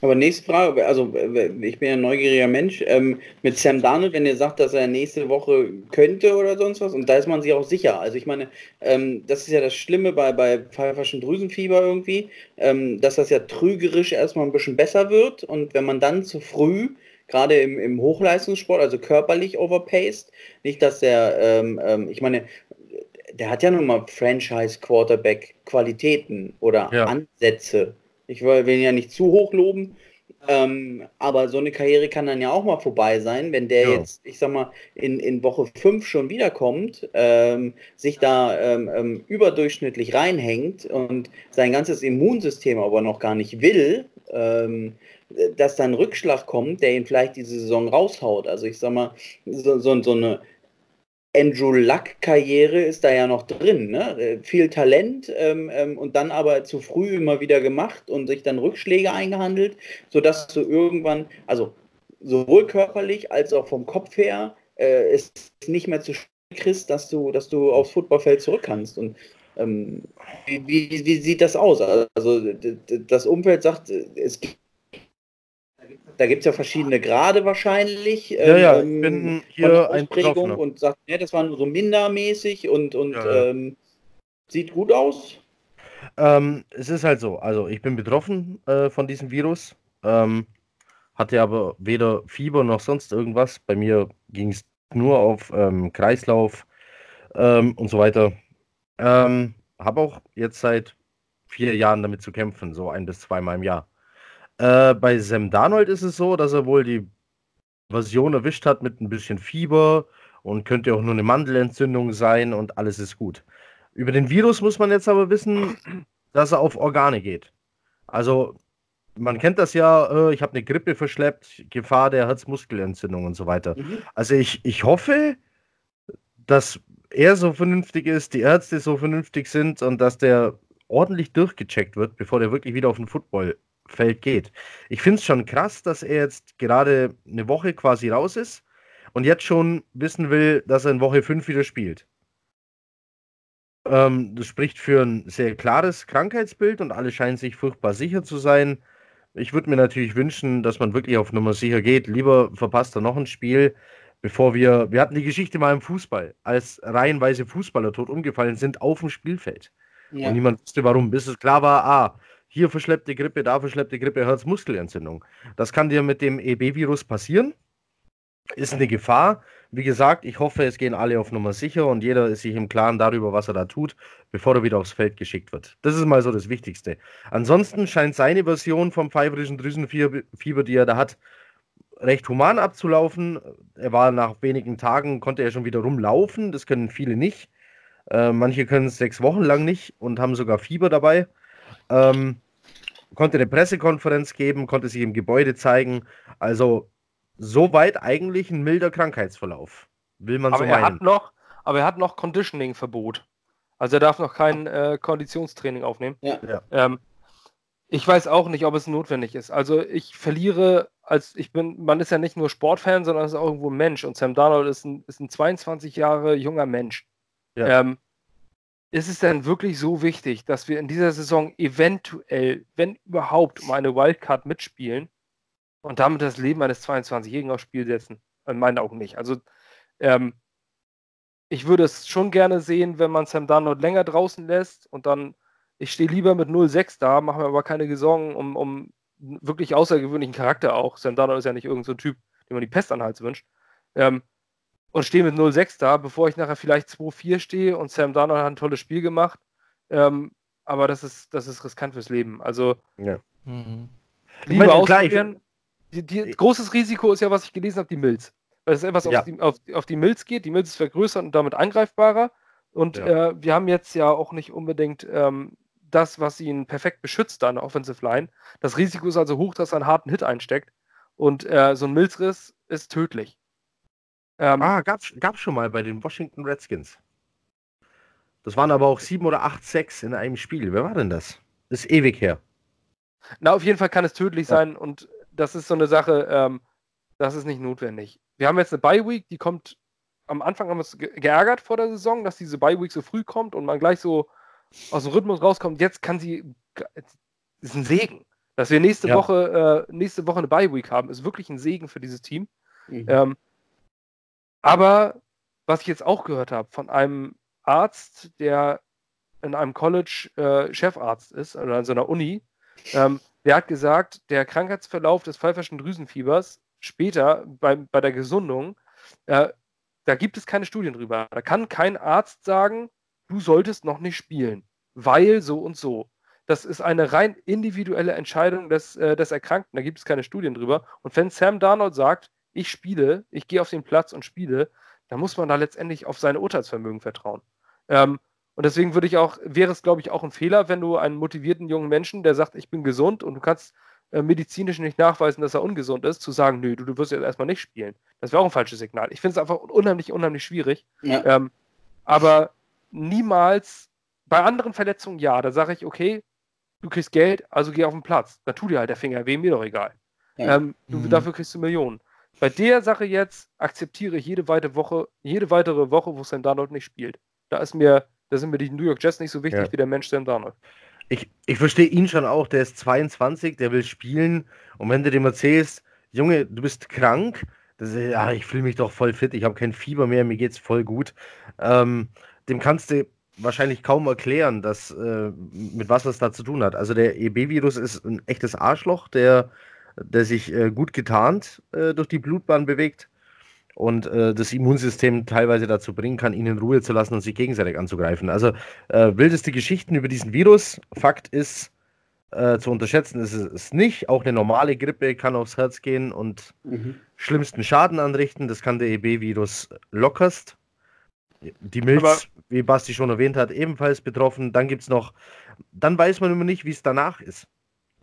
Aber nächste Frage, also ich bin ja ein neugieriger Mensch. Ähm, mit Sam Darnold, wenn ihr sagt, dass er nächste Woche könnte oder sonst was, und da ist man sich auch sicher. Also ich meine, ähm, das ist ja das Schlimme bei, bei pfeiferschen Drüsenfieber irgendwie, ähm, dass das ja trügerisch erstmal ein bisschen besser wird und wenn man dann zu früh gerade im, im Hochleistungssport, also körperlich overpaced, nicht, dass der, ähm, ähm, ich meine, der hat ja nun mal Franchise-Quarterback-Qualitäten oder ja. Ansätze. Ich will ihn ja nicht zu hoch loben, ähm, aber so eine Karriere kann dann ja auch mal vorbei sein, wenn der ja. jetzt, ich sag mal, in, in Woche 5 schon wiederkommt, ähm, sich da ähm, ähm, überdurchschnittlich reinhängt und sein ganzes Immunsystem aber noch gar nicht will, ähm, dass dann ein Rückschlag kommt, der ihn vielleicht diese Saison raushaut. Also ich sag mal, so, so, so eine Andrew Luck-Karriere ist da ja noch drin. Ne? Äh, viel Talent ähm, ähm, und dann aber zu früh immer wieder gemacht und sich dann Rückschläge eingehandelt, sodass du irgendwann, also sowohl körperlich als auch vom Kopf her, äh, es nicht mehr zu kriegst, dass du, dass du aufs Footballfeld zurück kannst. Und ähm, wie, wie, wie, sieht das aus? Also das Umfeld sagt, es da gibt es ja verschiedene Grade wahrscheinlich. Ja, ähm, ja, ich bin hier ein Prägung und sagt, ja, das war nur so mindermäßig und, und ja, ja. Ähm, sieht gut aus. Ähm, es ist halt so, also ich bin betroffen äh, von diesem Virus, ähm, hatte aber weder Fieber noch sonst irgendwas. Bei mir ging es nur auf ähm, Kreislauf ähm, und so weiter. Habe auch jetzt seit vier Jahren damit zu kämpfen, so ein bis zweimal im Jahr. Äh, bei Sam Darnold ist es so, dass er wohl die Version erwischt hat mit ein bisschen Fieber und könnte auch nur eine Mandelentzündung sein und alles ist gut. Über den Virus muss man jetzt aber wissen, dass er auf Organe geht. Also man kennt das ja, äh, ich habe eine Grippe verschleppt, Gefahr der Herzmuskelentzündung und so weiter. Mhm. Also ich, ich hoffe, dass er so vernünftig ist, die Ärzte so vernünftig sind und dass der ordentlich durchgecheckt wird, bevor der wirklich wieder auf den Football Feld geht. Ich finde es schon krass, dass er jetzt gerade eine Woche quasi raus ist und jetzt schon wissen will, dass er in Woche 5 wieder spielt. Ähm, das spricht für ein sehr klares Krankheitsbild und alle scheinen sich furchtbar sicher zu sein. Ich würde mir natürlich wünschen, dass man wirklich auf Nummer sicher geht. Lieber verpasst er noch ein Spiel, bevor wir. Wir hatten die Geschichte mal im Fußball, als reihenweise Fußballer tot umgefallen sind auf dem Spielfeld. Ja. Und niemand wusste warum, bis es klar war, ah, hier verschleppte Grippe, da verschleppte Grippe, Herzmuskelentzündung. Das kann dir mit dem EB-Virus passieren. Ist eine Gefahr. Wie gesagt, ich hoffe, es gehen alle auf Nummer sicher und jeder ist sich im Klaren darüber, was er da tut, bevor er wieder aufs Feld geschickt wird. Das ist mal so das Wichtigste. Ansonsten scheint seine Version vom pfeiferischen Drüsenfieber, die er da hat, recht human abzulaufen. Er war nach wenigen Tagen, konnte er schon wieder rumlaufen. Das können viele nicht. Äh, manche können es sechs Wochen lang nicht und haben sogar Fieber dabei. Ähm, konnte eine Pressekonferenz geben, konnte sich im Gebäude zeigen. Also soweit eigentlich ein milder Krankheitsverlauf. Will man aber so er meinen. Hat noch, aber er hat noch Conditioning-Verbot. Also er darf noch kein äh, Konditionstraining aufnehmen. Ja. Ähm, ich weiß auch nicht, ob es notwendig ist. Also ich verliere, als ich bin, man ist ja nicht nur Sportfan, sondern ist auch irgendwo ein Mensch. Und Sam Darnold ist ein, ist ein 22 Jahre junger Mensch. Ja. Ähm, ist es denn wirklich so wichtig, dass wir in dieser Saison eventuell, wenn überhaupt, um eine Wildcard mitspielen und damit das Leben eines 22-Jährigen aufs Spiel setzen? In meinen Augen nicht. Also, ähm, ich würde es schon gerne sehen, wenn man Sam Darnold länger draußen lässt und dann, ich stehe lieber mit 0-6 da, mache mir aber keine Sorgen um, um wirklich außergewöhnlichen Charakter auch. Sam Darnold ist ja nicht irgendein so Typ, dem man die Pest an wünscht. Ähm, und stehe mit 0-6 da, bevor ich nachher vielleicht 2-4 stehe und Sam Darnold hat ein tolles Spiel gemacht. Ähm, aber das ist, das ist riskant fürs Leben. Also, ja. mhm. Liebe meine, ausprobieren. Die, die, großes Risiko ist ja, was ich gelesen habe, die Milz. Weil es etwas ja. auf, die, auf, auf, die Milz geht. Die Milz ist vergrößert und damit angreifbarer. Und ja. äh, wir haben jetzt ja auch nicht unbedingt ähm, das, was ihn perfekt beschützt an der Offensive Line. Das Risiko ist also hoch, dass er einen harten Hit einsteckt. Und äh, so ein Milzriss ist tödlich. Ähm, ah, gab's, gab's schon mal bei den Washington Redskins. Das waren aber auch sieben oder acht Sacks in einem Spiel. Wer war denn das? Das ist ewig her. Na, auf jeden Fall kann es tödlich ja. sein und das ist so eine Sache, ähm, das ist nicht notwendig. Wir haben jetzt eine Bye-Week, die kommt, am Anfang haben wir uns geärgert vor der Saison, dass diese Bye-Week so früh kommt und man gleich so aus dem Rhythmus rauskommt. Jetzt kann sie, ist ein Segen. Dass wir nächste ja. Woche äh, nächste Woche eine Bye Week haben, ist wirklich ein Segen für dieses Team. Mhm. Ähm, aber was ich jetzt auch gehört habe von einem Arzt, der in einem College äh, Chefarzt ist oder an so einer Uni, ähm, der hat gesagt, der Krankheitsverlauf des pfeiferschen Drüsenfiebers später bei, bei der Gesundung, äh, da gibt es keine Studien drüber. Da kann kein Arzt sagen, du solltest noch nicht spielen, weil so und so. Das ist eine rein individuelle Entscheidung des, äh, des Erkrankten. Da gibt es keine Studien drüber. Und wenn Sam Darnold sagt, ich spiele, ich gehe auf den Platz und spiele, dann muss man da letztendlich auf sein Urteilsvermögen vertrauen. Ähm, und deswegen würde ich auch, wäre es, glaube ich, auch ein Fehler, wenn du einen motivierten jungen Menschen, der sagt, ich bin gesund und du kannst äh, medizinisch nicht nachweisen, dass er ungesund ist, zu sagen, nö, du, du wirst jetzt erstmal nicht spielen. Das wäre auch ein falsches Signal. Ich finde es einfach unheimlich, unheimlich schwierig. Ja. Ähm, aber niemals, bei anderen Verletzungen ja, da sage ich, okay, du kriegst Geld, also geh auf den Platz. Da tut dir halt der Finger weh, mir doch egal. Ja. Ähm, du, mhm. Dafür kriegst du Millionen. Bei der Sache jetzt akzeptiere ich jede weitere Woche, jede weitere Woche, wo Sam Darnold nicht spielt. Da ist mir da sind mir die New York Jets nicht so wichtig ja. wie der Mensch Sam Darnold. Ich, ich verstehe ihn schon auch, der ist 22, der will spielen. Und wenn du dem erzählst, Junge, du bist krank, das ist, ja, ich fühle mich doch voll fit, ich habe kein Fieber mehr, mir geht's voll gut. Ähm, dem kannst du wahrscheinlich kaum erklären, dass, äh, mit was das da zu tun hat. Also der EB-Virus ist ein echtes Arschloch, der, der sich äh, gut getarnt äh, durch die Blutbahn bewegt und äh, das Immunsystem teilweise dazu bringen kann, ihn in Ruhe zu lassen und sich gegenseitig anzugreifen. Also äh, wildeste Geschichten über diesen Virus. Fakt ist, äh, zu unterschätzen ist es nicht. Auch eine normale Grippe kann aufs Herz gehen und mhm. schlimmsten Schaden anrichten. Das kann der EB-Virus lockerst. Die Milz, Aber wie Basti schon erwähnt hat, ebenfalls betroffen. Dann gibt es noch, dann weiß man immer nicht, wie es danach ist.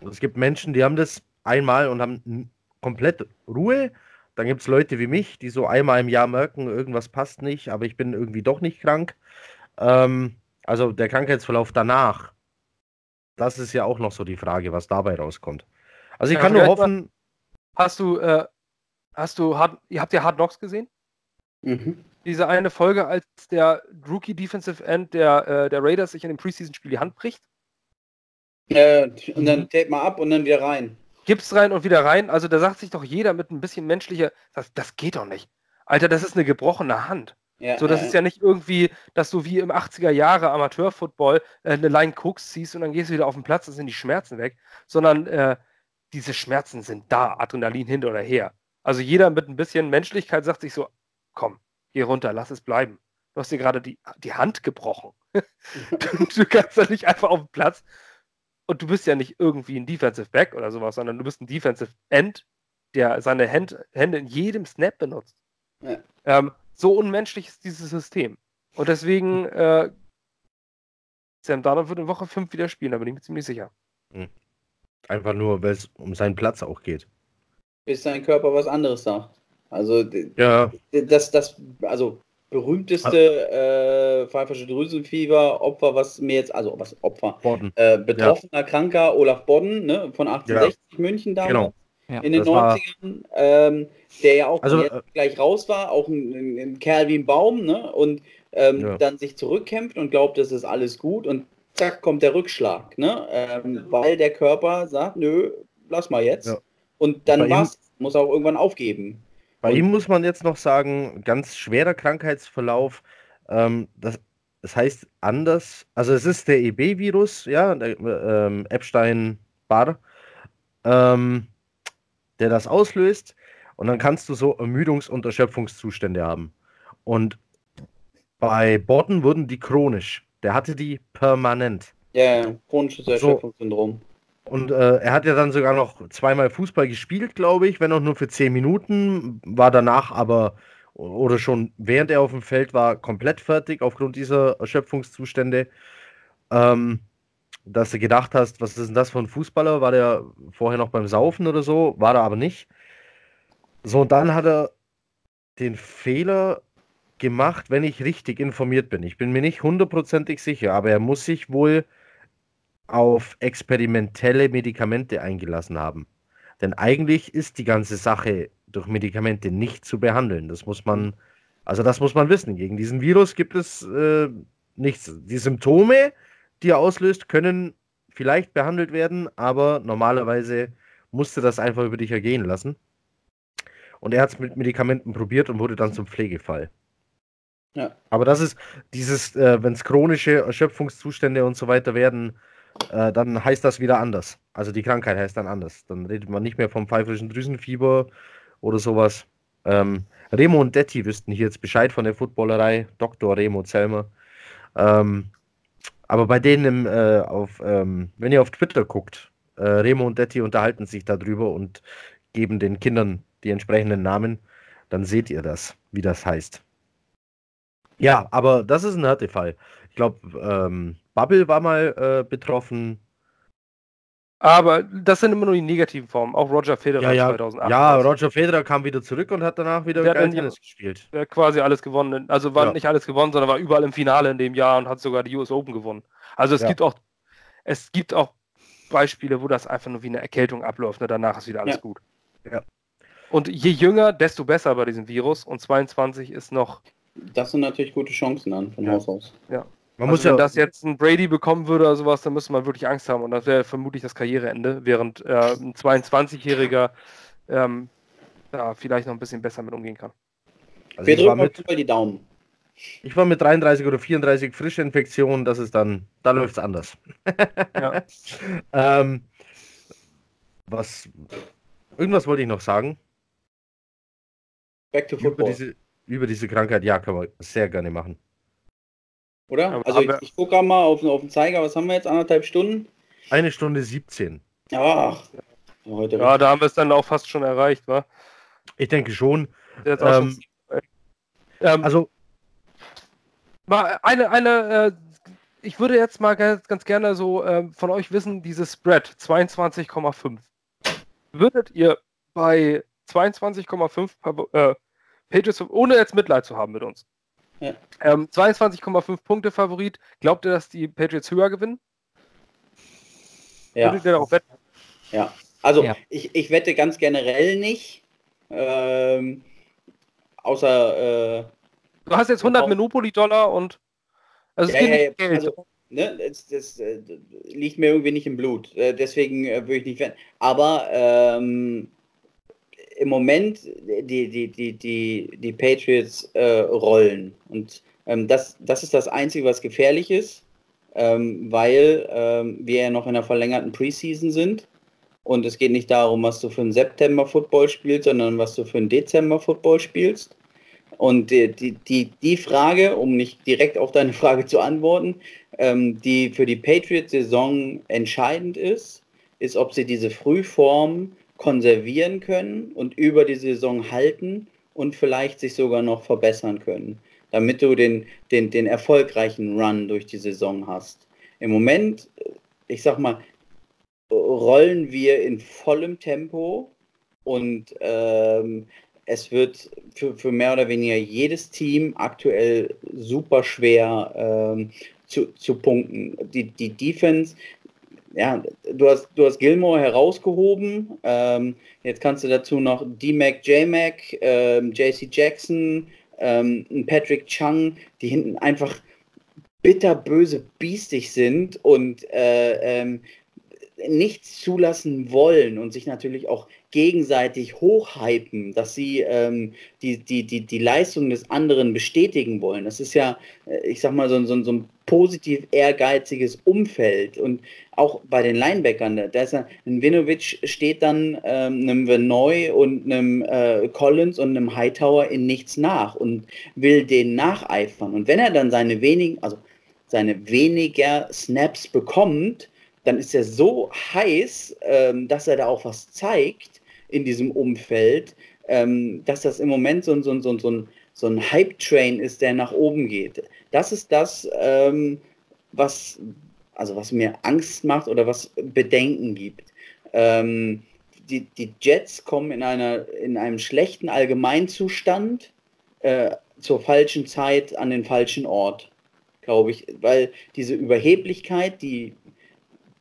Es gibt Menschen, die haben das einmal und haben komplett Ruhe dann gibt es Leute wie mich, die so einmal im Jahr merken, irgendwas passt nicht, aber ich bin irgendwie doch nicht krank. Ähm, also der Krankheitsverlauf danach, das ist ja auch noch so die Frage, was dabei rauskommt. Also ich ja, kann nur hoffen. Hast du, äh, hast du, hard, ihr habt ja Hard Knocks gesehen? Mhm. Diese eine Folge, als der Rookie Defensive End der, äh, der Raiders sich in dem Preseason-Spiel die Hand bricht? Äh, und dann tape mal ab und dann wieder rein. Gips rein und wieder rein. Also da sagt sich doch jeder mit ein bisschen menschlicher, das, das geht doch nicht. Alter, das ist eine gebrochene Hand. Ja, so, das ja, ist ja nicht irgendwie, dass du wie im 80er Jahre Amateurfootball äh, eine Line Cooks ziehst und dann gehst du wieder auf den Platz, dann sind die Schmerzen weg, sondern äh, diese Schmerzen sind da, Adrenalin hin oder her. Also jeder mit ein bisschen Menschlichkeit sagt sich so, komm, geh runter, lass es bleiben. Du hast dir gerade die, die Hand gebrochen. du, du kannst da nicht einfach auf den Platz und du bist ja nicht irgendwie ein Defensive Back oder sowas, sondern du bist ein Defensive End, der seine Hand, Hände in jedem Snap benutzt. Ja. Ähm, so unmenschlich ist dieses System. Und deswegen, äh, Sam Darnold wird in Woche 5 wieder spielen, da bin ich mir ziemlich sicher. Hm. Einfach nur, weil es um seinen Platz auch geht. Bis sein Körper was anderes sagt. Also, ja. das, das, also berühmteste äh, pfeifersche Drüsenfieber Opfer, was mir jetzt, also was Opfer, äh, betroffener ja. Kranker Olaf Bodden, ne, von 1860 ja. München damals. Genau. Ja. In den das 90ern, ähm, der ja auch also, äh, gleich raus war, auch ein, ein, Kerl wie ein Baum, ne? Und ähm, dann sich zurückkämpft und glaubt, das ist alles gut und zack, kommt der Rückschlag, ne? Ähm, weil der Körper sagt, nö, lass mal jetzt. Und dann was, muss auch irgendwann aufgeben. Bei ihm muss man jetzt noch sagen, ganz schwerer Krankheitsverlauf. Ähm, das, das heißt anders, also es ist der EB-Virus, ja, der, ähm, Epstein-Barr, ähm, der das auslöst. Und dann kannst du so Ermüdungs- und Erschöpfungszustände haben. Und bei Borden wurden die chronisch. Der hatte die permanent. Ja, ja chronisches Erschöpfungssyndrom. So, und äh, er hat ja dann sogar noch zweimal Fußball gespielt, glaube ich, wenn auch nur für zehn Minuten. War danach aber oder schon während er auf dem Feld war komplett fertig aufgrund dieser Erschöpfungszustände. Ähm, dass du gedacht hast, was ist denn das für ein Fußballer? War der vorher noch beim Saufen oder so? War er aber nicht. So, und dann hat er den Fehler gemacht, wenn ich richtig informiert bin. Ich bin mir nicht hundertprozentig sicher, aber er muss sich wohl auf experimentelle Medikamente eingelassen haben. Denn eigentlich ist die ganze Sache durch Medikamente nicht zu behandeln. Das muss man, also das muss man wissen. Gegen diesen Virus gibt es äh, nichts. Die Symptome, die er auslöst, können vielleicht behandelt werden, aber normalerweise musste das einfach über dich ergehen lassen. Und er hat es mit Medikamenten probiert und wurde dann zum Pflegefall. Ja. Aber das ist dieses, äh, wenn es chronische Erschöpfungszustände und so weiter werden, äh, dann heißt das wieder anders. Also die Krankheit heißt dann anders. Dann redet man nicht mehr vom pfeifrischen Drüsenfieber oder sowas. Ähm, Remo und Detti wüssten hier jetzt Bescheid von der Footballerei, Dr. Remo Zelmer. Ähm, aber bei denen, im, äh, auf, ähm, wenn ihr auf Twitter guckt, äh, Remo und Detti unterhalten sich darüber und geben den Kindern die entsprechenden Namen, dann seht ihr das, wie das heißt. Ja, aber das ist ein Härtefall. Ich glaube, ähm, Bubble war mal äh, betroffen. Aber das sind immer nur die negativen Formen. Auch Roger Federer ja, ja. 2008. Ja, Roger Federer kam wieder zurück und hat danach wieder geil Tennis gespielt. Der hat quasi alles gewonnen. Also war ja. nicht alles gewonnen, sondern war überall im Finale in dem Jahr und hat sogar die US Open gewonnen. Also es ja. gibt auch es gibt auch Beispiele, wo das einfach nur wie eine Erkältung abläuft. Ne? Danach ist wieder alles gut. Ja. Und je jünger, desto besser bei diesem Virus. Und 22 ist noch. Das sind natürlich gute Chancen an von Haus aus. Ja. Man also muss wenn ja das jetzt ein Brady bekommen würde oder sowas, dann müsste man wirklich Angst haben und das wäre vermutlich das Karriereende, während äh, ein 22-Jähriger ähm, da vielleicht noch ein bisschen besser mit umgehen kann. Also Wir drücken mit, die Daumen. Ich war mit 33 oder 34 frische Infektionen, das ist dann, da läuft es anders. ja. ähm, was, irgendwas wollte ich noch sagen. Back to football. Über diese, über diese Krankheit, ja, kann man sehr gerne machen. Oder? Aber also ich, ich gucke mal auf, auf den Zeiger, was haben wir jetzt? Anderthalb Stunden? Eine Stunde 17. Ach, heute ja, da haben wir es dann auch fast schon erreicht, wa? Ich denke schon. Ähm, schon ähm, also mal eine, eine, äh, ich würde jetzt mal ganz, ganz gerne so äh, von euch wissen, dieses Spread 22,5. Würdet ihr bei 22,5 äh, Pages, ohne jetzt Mitleid zu haben mit uns, ja. Ähm, 22,5 Punkte Favorit. Glaubt ihr, dass die Patriots höher gewinnen? Ja. Würdet ihr darauf wetten? Ja. Also ja. Ich, ich wette ganz generell nicht. Ähm, außer. Äh, du hast jetzt 100 Monopoly-Dollar und. Also es ja, geht ja, also, ne, das, das äh, liegt mir irgendwie nicht im Blut. Äh, deswegen äh, würde ich nicht wetten. Aber ähm, im Moment die, die, die, die, die Patriots äh, rollen. Und ähm, das, das ist das Einzige, was gefährlich ist, ähm, weil ähm, wir ja noch in einer verlängerten Preseason sind. Und es geht nicht darum, was du für einen September-Football spielst, sondern was du für einen Dezember-Football spielst. Und die, die, die, die Frage, um nicht direkt auf deine Frage zu antworten, ähm, die für die Patriots-Saison entscheidend ist, ist, ob sie diese Frühform konservieren können und über die Saison halten und vielleicht sich sogar noch verbessern können, damit du den, den, den erfolgreichen Run durch die Saison hast. Im Moment, ich sag mal, rollen wir in vollem Tempo und ähm, es wird für, für mehr oder weniger jedes Team aktuell super schwer ähm, zu, zu punkten. Die, die Defense ja, du hast, du hast Gilmore herausgehoben. Ähm, jetzt kannst du dazu noch D-Mac, J-Mac, ähm, JC Jackson, ähm, Patrick Chung, die hinten einfach bitterböse biestig sind und äh, ähm, nichts zulassen wollen und sich natürlich auch gegenseitig hochhypen, dass sie ähm, die, die, die, die Leistung des anderen bestätigen wollen. Das ist ja, äh, ich sag mal, so, so, so ein positiv ehrgeiziges Umfeld. Und auch bei den Linebackern, da ist ein Vinovic steht dann ähm, einem Venoy und einem äh, Collins und einem Hightower in nichts nach und will denen nacheifern. Und wenn er dann seine wenigen, also seine weniger Snaps bekommt, dann ist er so heiß, ähm, dass er da auch was zeigt in diesem Umfeld, ähm, dass das im Moment so, so, so, so ein, so ein Hype-Train ist, der nach oben geht. Das ist das, ähm, was, also was mir Angst macht oder was Bedenken gibt. Ähm, die, die Jets kommen in, einer, in einem schlechten Allgemeinzustand äh, zur falschen Zeit an den falschen Ort, glaube ich, weil diese Überheblichkeit, die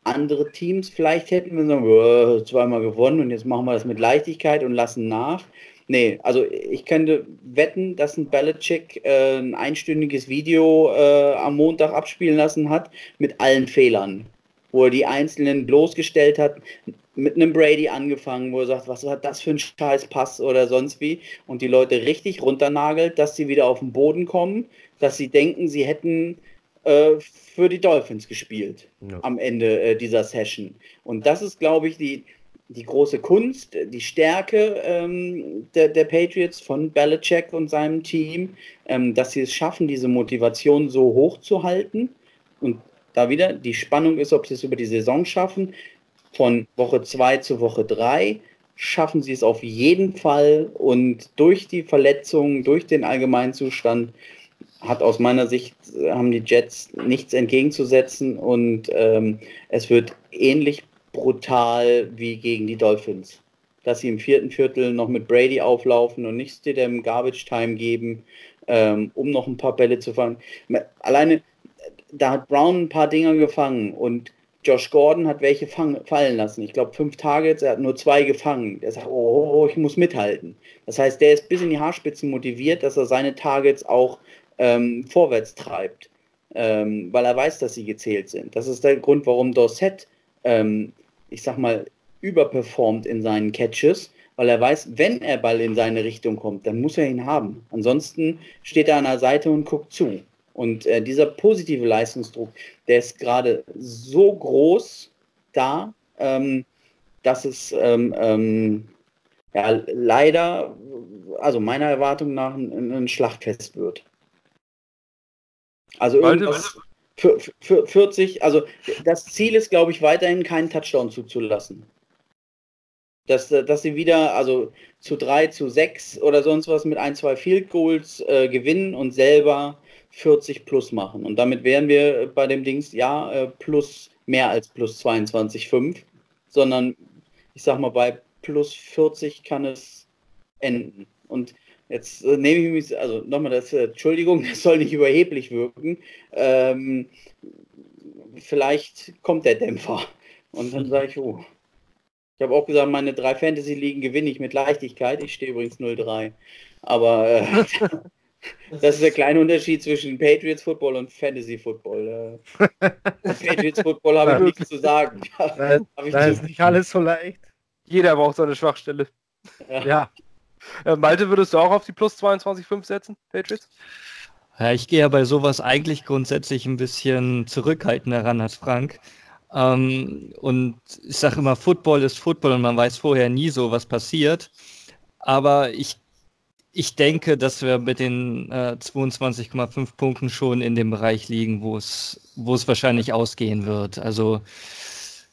andere Teams vielleicht hätten, wenn sagen, zweimal gewonnen und jetzt machen wir das mit Leichtigkeit und lassen nach. Nee, also ich könnte wetten, dass ein Belichick äh, ein einstündiges Video äh, am Montag abspielen lassen hat mit allen Fehlern. wo er die Einzelnen bloßgestellt hat, mit einem Brady angefangen, wo er sagt, was hat das für ein scheiß Pass oder sonst wie und die Leute richtig runternagelt, dass sie wieder auf den Boden kommen, dass sie denken, sie hätten äh, für die Dolphins gespielt ja. am Ende äh, dieser Session. Und das ist, glaube ich, die, die große Kunst, die Stärke ähm, der, der, Patriots von Belichick und seinem Team, ähm, dass sie es schaffen, diese Motivation so hoch zu halten. Und da wieder die Spannung ist, ob sie es über die Saison schaffen. Von Woche 2 zu Woche 3 schaffen sie es auf jeden Fall. Und durch die Verletzungen, durch den Allgemeinzustand, hat aus meiner Sicht, haben die Jets nichts entgegenzusetzen und ähm, es wird ähnlich brutal wie gegen die Dolphins. Dass sie im vierten Viertel noch mit Brady auflaufen und nicht dem Garbage Time geben, ähm, um noch ein paar Bälle zu fangen. Alleine, da hat Brown ein paar Dinger gefangen und Josh Gordon hat welche fallen lassen. Ich glaube, fünf Targets, er hat nur zwei gefangen. Der sagt, oh, oh, oh, ich muss mithalten. Das heißt, der ist bis in die Haarspitzen motiviert, dass er seine Targets auch ähm, vorwärts treibt, ähm, weil er weiß, dass sie gezählt sind. Das ist der Grund, warum Dorset ähm, ich sag mal, überperformt in seinen Catches, weil er weiß, wenn er Ball in seine Richtung kommt, dann muss er ihn haben. Ansonsten steht er an der Seite und guckt zu. Und äh, dieser positive Leistungsdruck, der ist gerade so groß da, ähm, dass es ähm, ähm, ja, leider, also meiner Erwartung nach, ein, ein Schlachtfest wird. Also irgendwas, für, für 40, also das Ziel ist, glaube ich, weiterhin keinen Touchdown zuzulassen. Dass, dass sie wieder, also zu 3, zu 6 oder sonst was mit ein, zwei Field Goals äh, gewinnen und selber 40 plus machen. Und damit wären wir bei dem Dings, ja, äh, plus mehr als plus 22,5, sondern ich sag mal, bei plus 40 kann es enden. Und Jetzt äh, nehme ich mich, also nochmal das, äh, Entschuldigung, das soll nicht überheblich wirken. Ähm, vielleicht kommt der Dämpfer. Und dann sage ich, oh. Ich habe auch gesagt, meine drei Fantasy-Ligen gewinne ich mit Leichtigkeit. Ich stehe übrigens 0-3. Aber äh, das ist der kleine Unterschied zwischen Patriots Football und Fantasy Football. Äh, Patriots Football habe ich nichts zu sagen. Da, da ist nicht alles so leicht. Jeder braucht so eine Schwachstelle. Ja. ja. Äh, Malte, würdest du auch auf die plus 22,5 setzen, Patriots? Ja, ich gehe ja bei sowas eigentlich grundsätzlich ein bisschen zurückhaltender ran als Frank. Ähm, und ich sage immer, Football ist Football und man weiß vorher nie so, was passiert. Aber ich, ich denke, dass wir mit den äh, 22,5 Punkten schon in dem Bereich liegen, wo es, wo es wahrscheinlich ausgehen wird. Also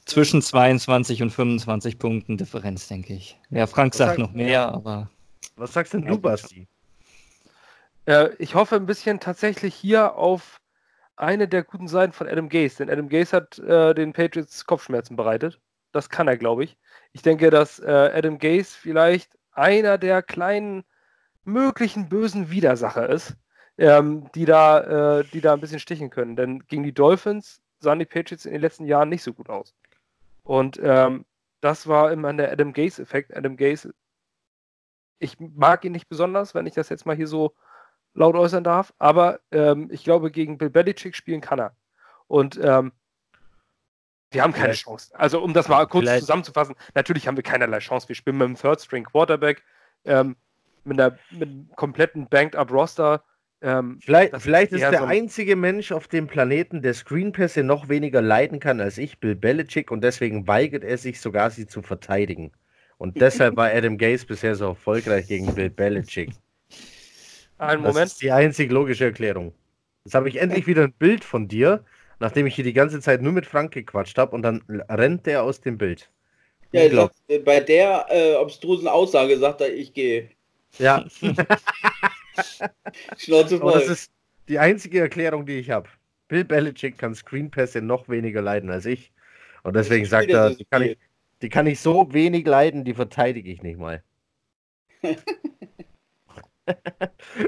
zwischen 22 und 25 Punkten Differenz, denke ich. Ja, Frank sagt noch mehr, aber. Was sagst denn du, Basti? Äh, ich hoffe ein bisschen tatsächlich hier auf eine der guten Seiten von Adam Gase, denn Adam Gase hat äh, den Patriots Kopfschmerzen bereitet. Das kann er, glaube ich. Ich denke, dass äh, Adam Gase vielleicht einer der kleinen möglichen bösen Widersacher ist, ähm, die, da, äh, die da ein bisschen stichen können. Denn gegen die Dolphins sahen die Patriots in den letzten Jahren nicht so gut aus. Und ähm, das war immer der Adam Gase-Effekt. Adam Gase ich mag ihn nicht besonders, wenn ich das jetzt mal hier so laut äußern darf, aber ähm, ich glaube, gegen Bill Belichick spielen kann er. Und ähm, wir haben keine Chance. Also, um das mal kurz Vielleicht. zusammenzufassen, natürlich haben wir keinerlei Chance. Wir spielen mit einem Third-String-Quarterback, ähm, mit, einer, mit einem kompletten Banked-Up-Roster. Ähm, vielleicht, vielleicht ist der so einzige Mensch auf dem Planeten, der Screenpässe noch weniger leiden kann als ich, Bill Belichick, und deswegen weigert er sich sogar, sie zu verteidigen. Und deshalb war Adam Gaze bisher so erfolgreich gegen Bill Belichick. Einen Moment. Das ist die einzig logische Erklärung. Jetzt habe ich endlich wieder ein Bild von dir, nachdem ich hier die ganze Zeit nur mit Frank gequatscht habe und dann rennt der aus dem Bild. Ja, sagt, bei der äh, obstrusen Aussage sagt er, ich gehe. Ja. Schnauze voll. das ist die einzige Erklärung, die ich habe. Bill Belichick kann Screenpässe noch weniger leiden als ich. Und deswegen sagt er, kann ich, die kann ich so wenig leiden, die verteidige ich nicht mal.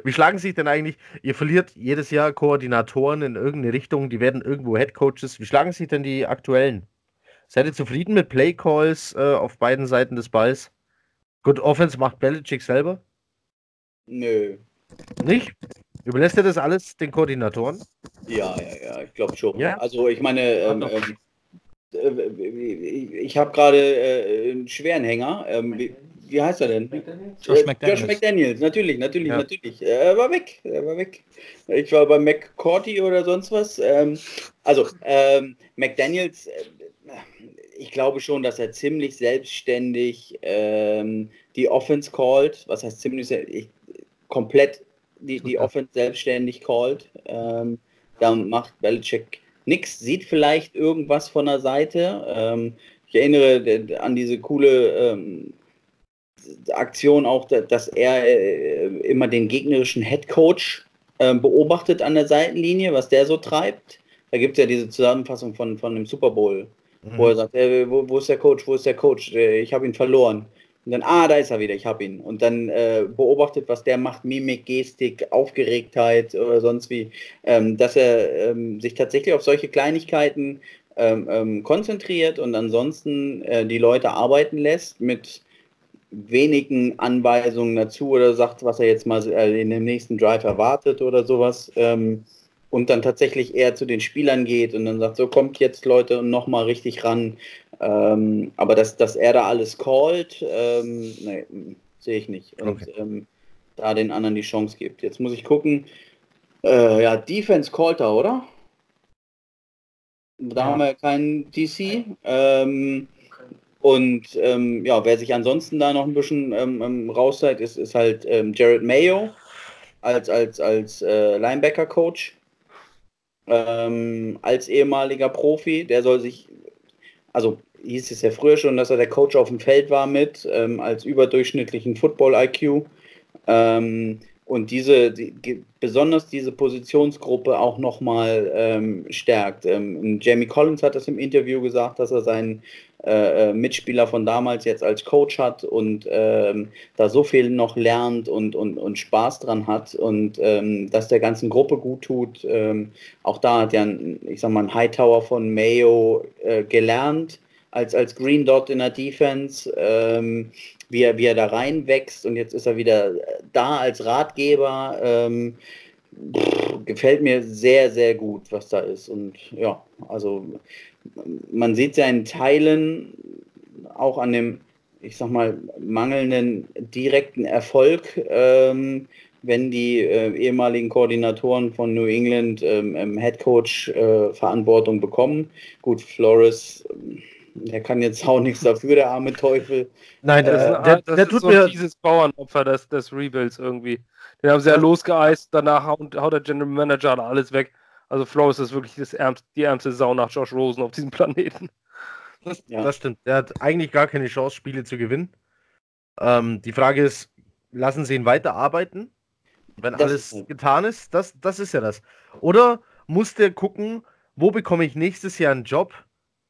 Wie schlagen sich denn eigentlich, ihr verliert jedes Jahr Koordinatoren in irgendeine Richtung, die werden irgendwo Headcoaches. Wie schlagen sich denn die aktuellen? Seid ihr zufrieden mit Playcalls äh, auf beiden Seiten des Balls? Gut, Offense macht Belichick selber? Nö. Nicht? Überlässt ihr das alles den Koordinatoren? Ja, ja, ja, ich glaube schon. Ja? Also ich meine, ähm, ähm, äh, ich habe gerade äh, einen schweren Hänger. Ähm, wie, wie, heißt er denn? Josh McDaniels. Josh McDaniels, natürlich, natürlich, ja. natürlich. Er war weg, er war weg. Ich war bei McCourty oder sonst was. Ähm, also, ähm, McDaniels, äh, ich glaube schon, dass er ziemlich selbstständig ähm, die Offense called. Was heißt ziemlich ich, komplett die, die Offense selbstständig called. Ähm, da macht Belichick nichts, sieht vielleicht irgendwas von der Seite. Ähm, ich erinnere an diese coole ähm, Aktion auch, dass er äh, immer den gegnerischen Head Coach äh, beobachtet an der Seitenlinie, was der so treibt. Da gibt es ja diese Zusammenfassung von, von dem Super Bowl, mhm. wo er sagt, äh, wo, wo, ist der Coach, wo ist der Coach, äh, ich habe ihn verloren. Und dann, ah, da ist er wieder, ich habe ihn. Und dann äh, beobachtet, was der macht, Mimik, Gestik, Aufgeregtheit oder sonst wie, ähm, dass er ähm, sich tatsächlich auf solche Kleinigkeiten ähm, ähm konzentriert und ansonsten äh, die Leute arbeiten lässt mit wenigen Anweisungen dazu oder sagt, was er jetzt mal äh, in dem nächsten Drive erwartet oder sowas. Ähm, und dann tatsächlich eher zu den Spielern geht und dann sagt, so kommt jetzt Leute und nochmal richtig ran. Ähm, aber dass, dass er da alles callt, ähm, nee, sehe ich nicht. Und okay. ähm, da den anderen die Chance gibt. Jetzt muss ich gucken. Äh, ja, Defense callt er, oder? Da ja. haben wir keinen DC. Ähm, und ähm, ja, wer sich ansonsten da noch ein bisschen ähm, ähm rauszeigt, ist, ist halt ähm, Jared Mayo als, als, als äh, Linebacker-Coach ähm, als ehemaliger Profi. Der soll sich, also hieß es ja früher schon, dass er der Coach auf dem Feld war mit, ähm, als überdurchschnittlichen Football-IQ. Ähm, und diese, die, besonders diese Positionsgruppe auch nochmal ähm, stärkt. Ähm, Jamie Collins hat das im Interview gesagt, dass er seinen äh, äh, Mitspieler von damals jetzt als Coach hat und ähm, da so viel noch lernt und, und, und Spaß dran hat und ähm, dass der ganzen Gruppe gut tut. Ähm, auch da hat ja, ich sag mal, ein Hightower von Mayo äh, gelernt als, als Green Dot in der Defense, ähm, wie, er, wie er da reinwächst und jetzt ist er wieder da als Ratgeber. Ähm, pff, gefällt mir sehr, sehr gut, was da ist. Und ja, also man sieht in Teilen auch an dem, ich sag mal, mangelnden direkten Erfolg, ähm, wenn die äh, ehemaligen Koordinatoren von New England ähm, Headcoach äh, Verantwortung bekommen. Gut, Flores, der kann jetzt auch nichts dafür, der arme Teufel. Nein, das, äh, der, das der tut so mir dieses Bauernopfer des, des Rebuilds irgendwie. Den haben sie ja, losgeeist, danach haut, haut der General Manager alles weg. Also Flores ist wirklich das ärmste, die ärmste Sau nach Josh Rosen auf diesem Planeten. Das, ja. das stimmt. Er hat eigentlich gar keine Chance, Spiele zu gewinnen. Ähm, die Frage ist, lassen sie ihn weiterarbeiten, wenn das alles ist getan ist? Das, das ist ja das. Oder muss der gucken, wo bekomme ich nächstes Jahr einen Job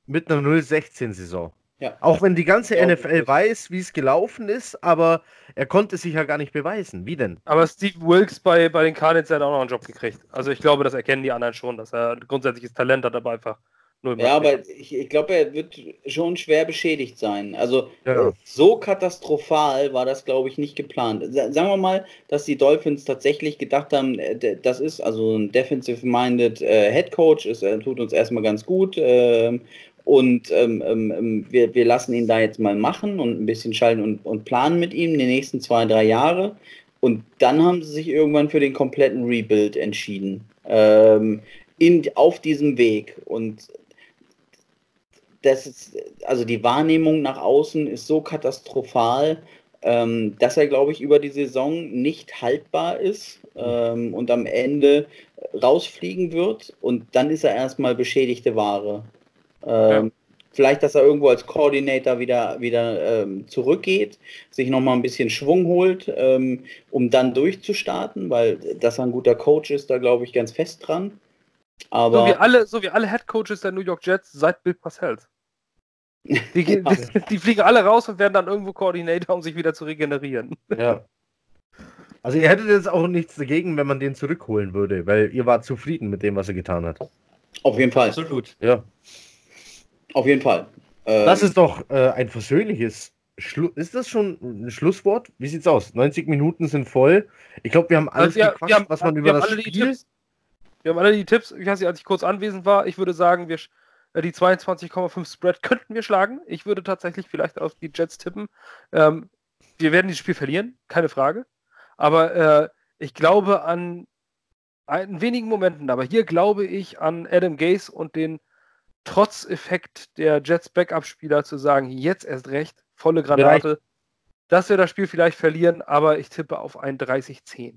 mit einer 016-Saison? Ja. Auch wenn die ganze ja, NFL weiß, wie es gelaufen ist, aber er konnte sich ja gar nicht beweisen. Wie denn? Aber Steve Wilkes bei, bei den Cardinals hat auch noch einen Job gekriegt. Also ich glaube, das erkennen die anderen schon, dass er grundsätzliches Talent hat, aber einfach nur Ja, aber ich, ich glaube, er wird schon schwer beschädigt sein. Also ja. so katastrophal war das, glaube ich, nicht geplant. Sagen wir mal, dass die Dolphins tatsächlich gedacht haben, äh, das ist also ein defensive-minded äh, Head Coach, ist, er tut uns erstmal ganz gut. Äh, und ähm, ähm, ähm, wir, wir lassen ihn da jetzt mal machen und ein bisschen schalten und, und planen mit ihm die nächsten zwei, drei Jahre. Und dann haben sie sich irgendwann für den kompletten Rebuild entschieden. Ähm, in, auf diesem Weg. Und das ist, also die Wahrnehmung nach außen ist so katastrophal, ähm, dass er, glaube ich, über die Saison nicht haltbar ist ähm, und am Ende rausfliegen wird. Und dann ist er erstmal beschädigte Ware. Ähm, ja. Vielleicht, dass er irgendwo als Coordinator wieder, wieder ähm, zurückgeht, sich nochmal ein bisschen Schwung holt, ähm, um dann durchzustarten, weil dass er ein guter Coach ist, da glaube ich ganz fest dran. Aber so wie alle, so wie alle Head Coaches der New York Jets seit Bill Parcells. Die, die, die, fliegen alle raus und werden dann irgendwo Coordinator, um sich wieder zu regenerieren. Ja. Also ihr hättet jetzt auch nichts dagegen, wenn man den zurückholen würde, weil ihr wart zufrieden mit dem, was er getan hat. Auf jeden Fall. Absolut. Ja. Auf jeden Fall. Ähm, das ist doch äh, ein versöhnliches Schlu ist das schon ein Schlusswort? Wie sieht's aus? 90 Minuten sind voll. Ich glaube, wir haben alles wir, gequatscht, wir haben, was man über das Spiel... Wir haben alle die Tipps. Ich weiß nicht, als ich kurz anwesend war, ich würde sagen, wir, Äh, die 22,5 Spread könnten wir schlagen. Ich würde tatsächlich vielleicht auf die Jets tippen. Ähm, wir werden dieses Spiel verlieren, keine Frage. Aber äh, ich glaube an in wenigen Momenten, aber hier glaube ich an Adam Gase und den Trotzeffekt der Jets Backup-Spieler zu sagen, jetzt erst recht, volle Granate, dass wir das Spiel vielleicht verlieren, aber ich tippe auf ein 30-10.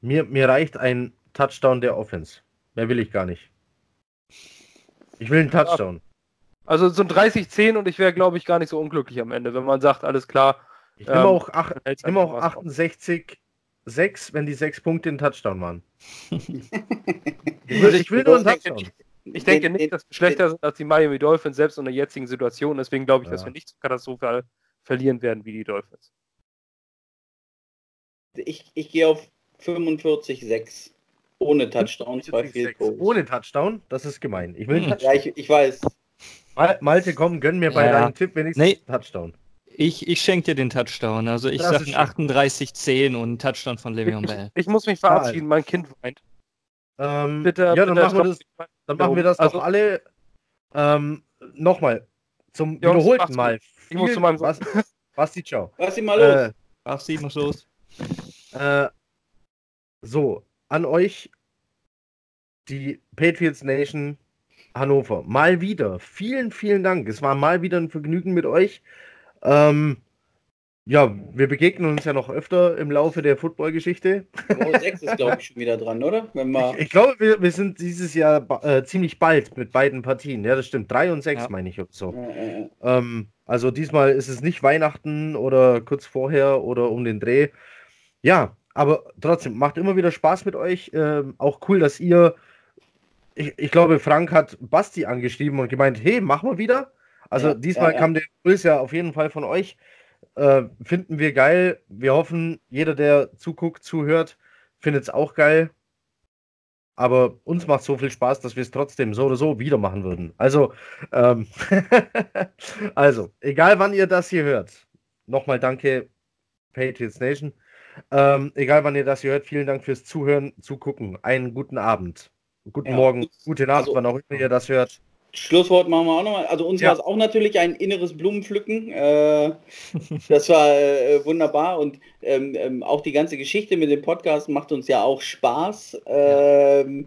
Mir, mir reicht ein Touchdown der Offense. Mehr will ich gar nicht. Ich will einen Touchdown. Also so ein 30-10 und ich wäre, glaube ich, gar nicht so unglücklich am Ende, wenn man sagt, alles klar. Ich nehme ähm, auch, ach, nehme auch 68, 6, wenn die sechs Punkte in Touchdown waren. ich will, ich will nur einen Touchdown. Ich denke nicht, dass wir schlechter sind als die Miami Dolphins, selbst in der jetzigen Situation. Deswegen glaube ich, ja. dass wir nicht so katastrophal verlieren werden wie die Dolphins. Ich, ich gehe auf 45-6. Ohne Touchdown, zwei Field Ohne Touchdown? Das ist gemein. Ich will Ja, ich, ich weiß. Mal, Malte, komm, gönn mir bei ja. deinem Tipp wenigstens nee. Touchdown. Ich, ich schenke dir den Touchdown. Also ich sage 38-10 und Touchdown von Le'Veon Bell. Ich, ich, muss mich verabschieden, mein Kind weint. Ähm, bitte, ja, dann, bitte, machen, wir das, dann machen wir das also, doch alle ähm, nochmal. Zum Jungs, wiederholten Mal. Ich muss zu meinem was, Basti, ciao. Basti, mal los. Äh, Basti, muss los. Äh, so, an euch die Patriots Nation Hannover. Mal wieder. Vielen, vielen Dank. Es war mal wieder ein Vergnügen mit euch. Ähm, ja, wir begegnen uns ja noch öfter im Laufe der Football-Geschichte. Woche 6 ist, glaube ich, schon wieder dran, oder? Ich, ich glaube, wir, wir sind dieses Jahr äh, ziemlich bald mit beiden Partien. Ja, das stimmt. 3 und 6 ja. meine ich. So. Ja, ähm, also diesmal ist es nicht Weihnachten oder kurz vorher oder um den Dreh. Ja, aber trotzdem, macht immer wieder Spaß mit euch. Ähm, auch cool, dass ihr. Ich, ich glaube, Frank hat Basti angeschrieben und gemeint, hey, machen wir wieder. Also diesmal kam der Impuls ja auf jeden Fall von euch. Äh, finden wir geil. Wir hoffen, jeder, der zuguckt, zuhört, findet es auch geil. Aber uns macht so viel Spaß, dass wir es trotzdem so oder so wieder machen würden. Also, ähm, also, egal wann ihr das hier hört, nochmal danke, Patriots Nation. Ähm, egal wann ihr das hier hört, vielen Dank fürs Zuhören, Zugucken. Einen guten Abend, guten ja, Morgen, gute Nacht, also, wann auch immer ihr das hört. Schlusswort machen wir auch nochmal. Also uns ja. war es auch natürlich ein inneres Blumenpflücken. Äh, das war äh, wunderbar und ähm, ähm, auch die ganze Geschichte mit dem Podcast macht uns ja auch Spaß. Ähm,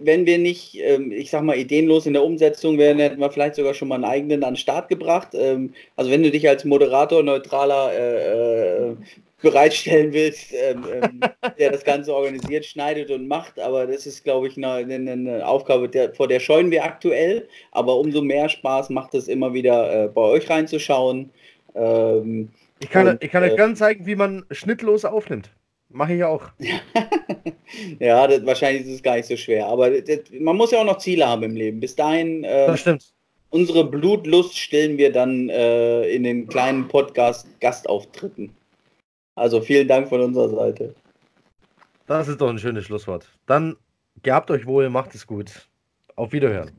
wenn wir nicht, ähm, ich sag mal, ideenlos in der Umsetzung wären, hätten wir vielleicht sogar schon mal einen eigenen an den Start gebracht. Ähm, also wenn du dich als Moderator neutraler äh, äh bereitstellen willst, ähm, ähm, der das Ganze organisiert, schneidet und macht. Aber das ist, glaube ich, eine, eine Aufgabe, der, vor der scheuen wir aktuell. Aber umso mehr Spaß macht es immer wieder, äh, bei euch reinzuschauen. Ähm, ich kann, und, ich kann euch äh, gerne zeigen, wie man schnittlos aufnimmt. Mache ich auch. ja, das, wahrscheinlich ist es gar nicht so schwer. Aber das, man muss ja auch noch Ziele haben im Leben. Bis dahin. Äh, das stimmt. Unsere Blutlust stellen wir dann äh, in den kleinen Podcast-Gastauftritten. Also vielen Dank von unserer Seite. Das ist doch ein schönes Schlusswort. Dann gehabt euch wohl, macht es gut. Auf Wiederhören.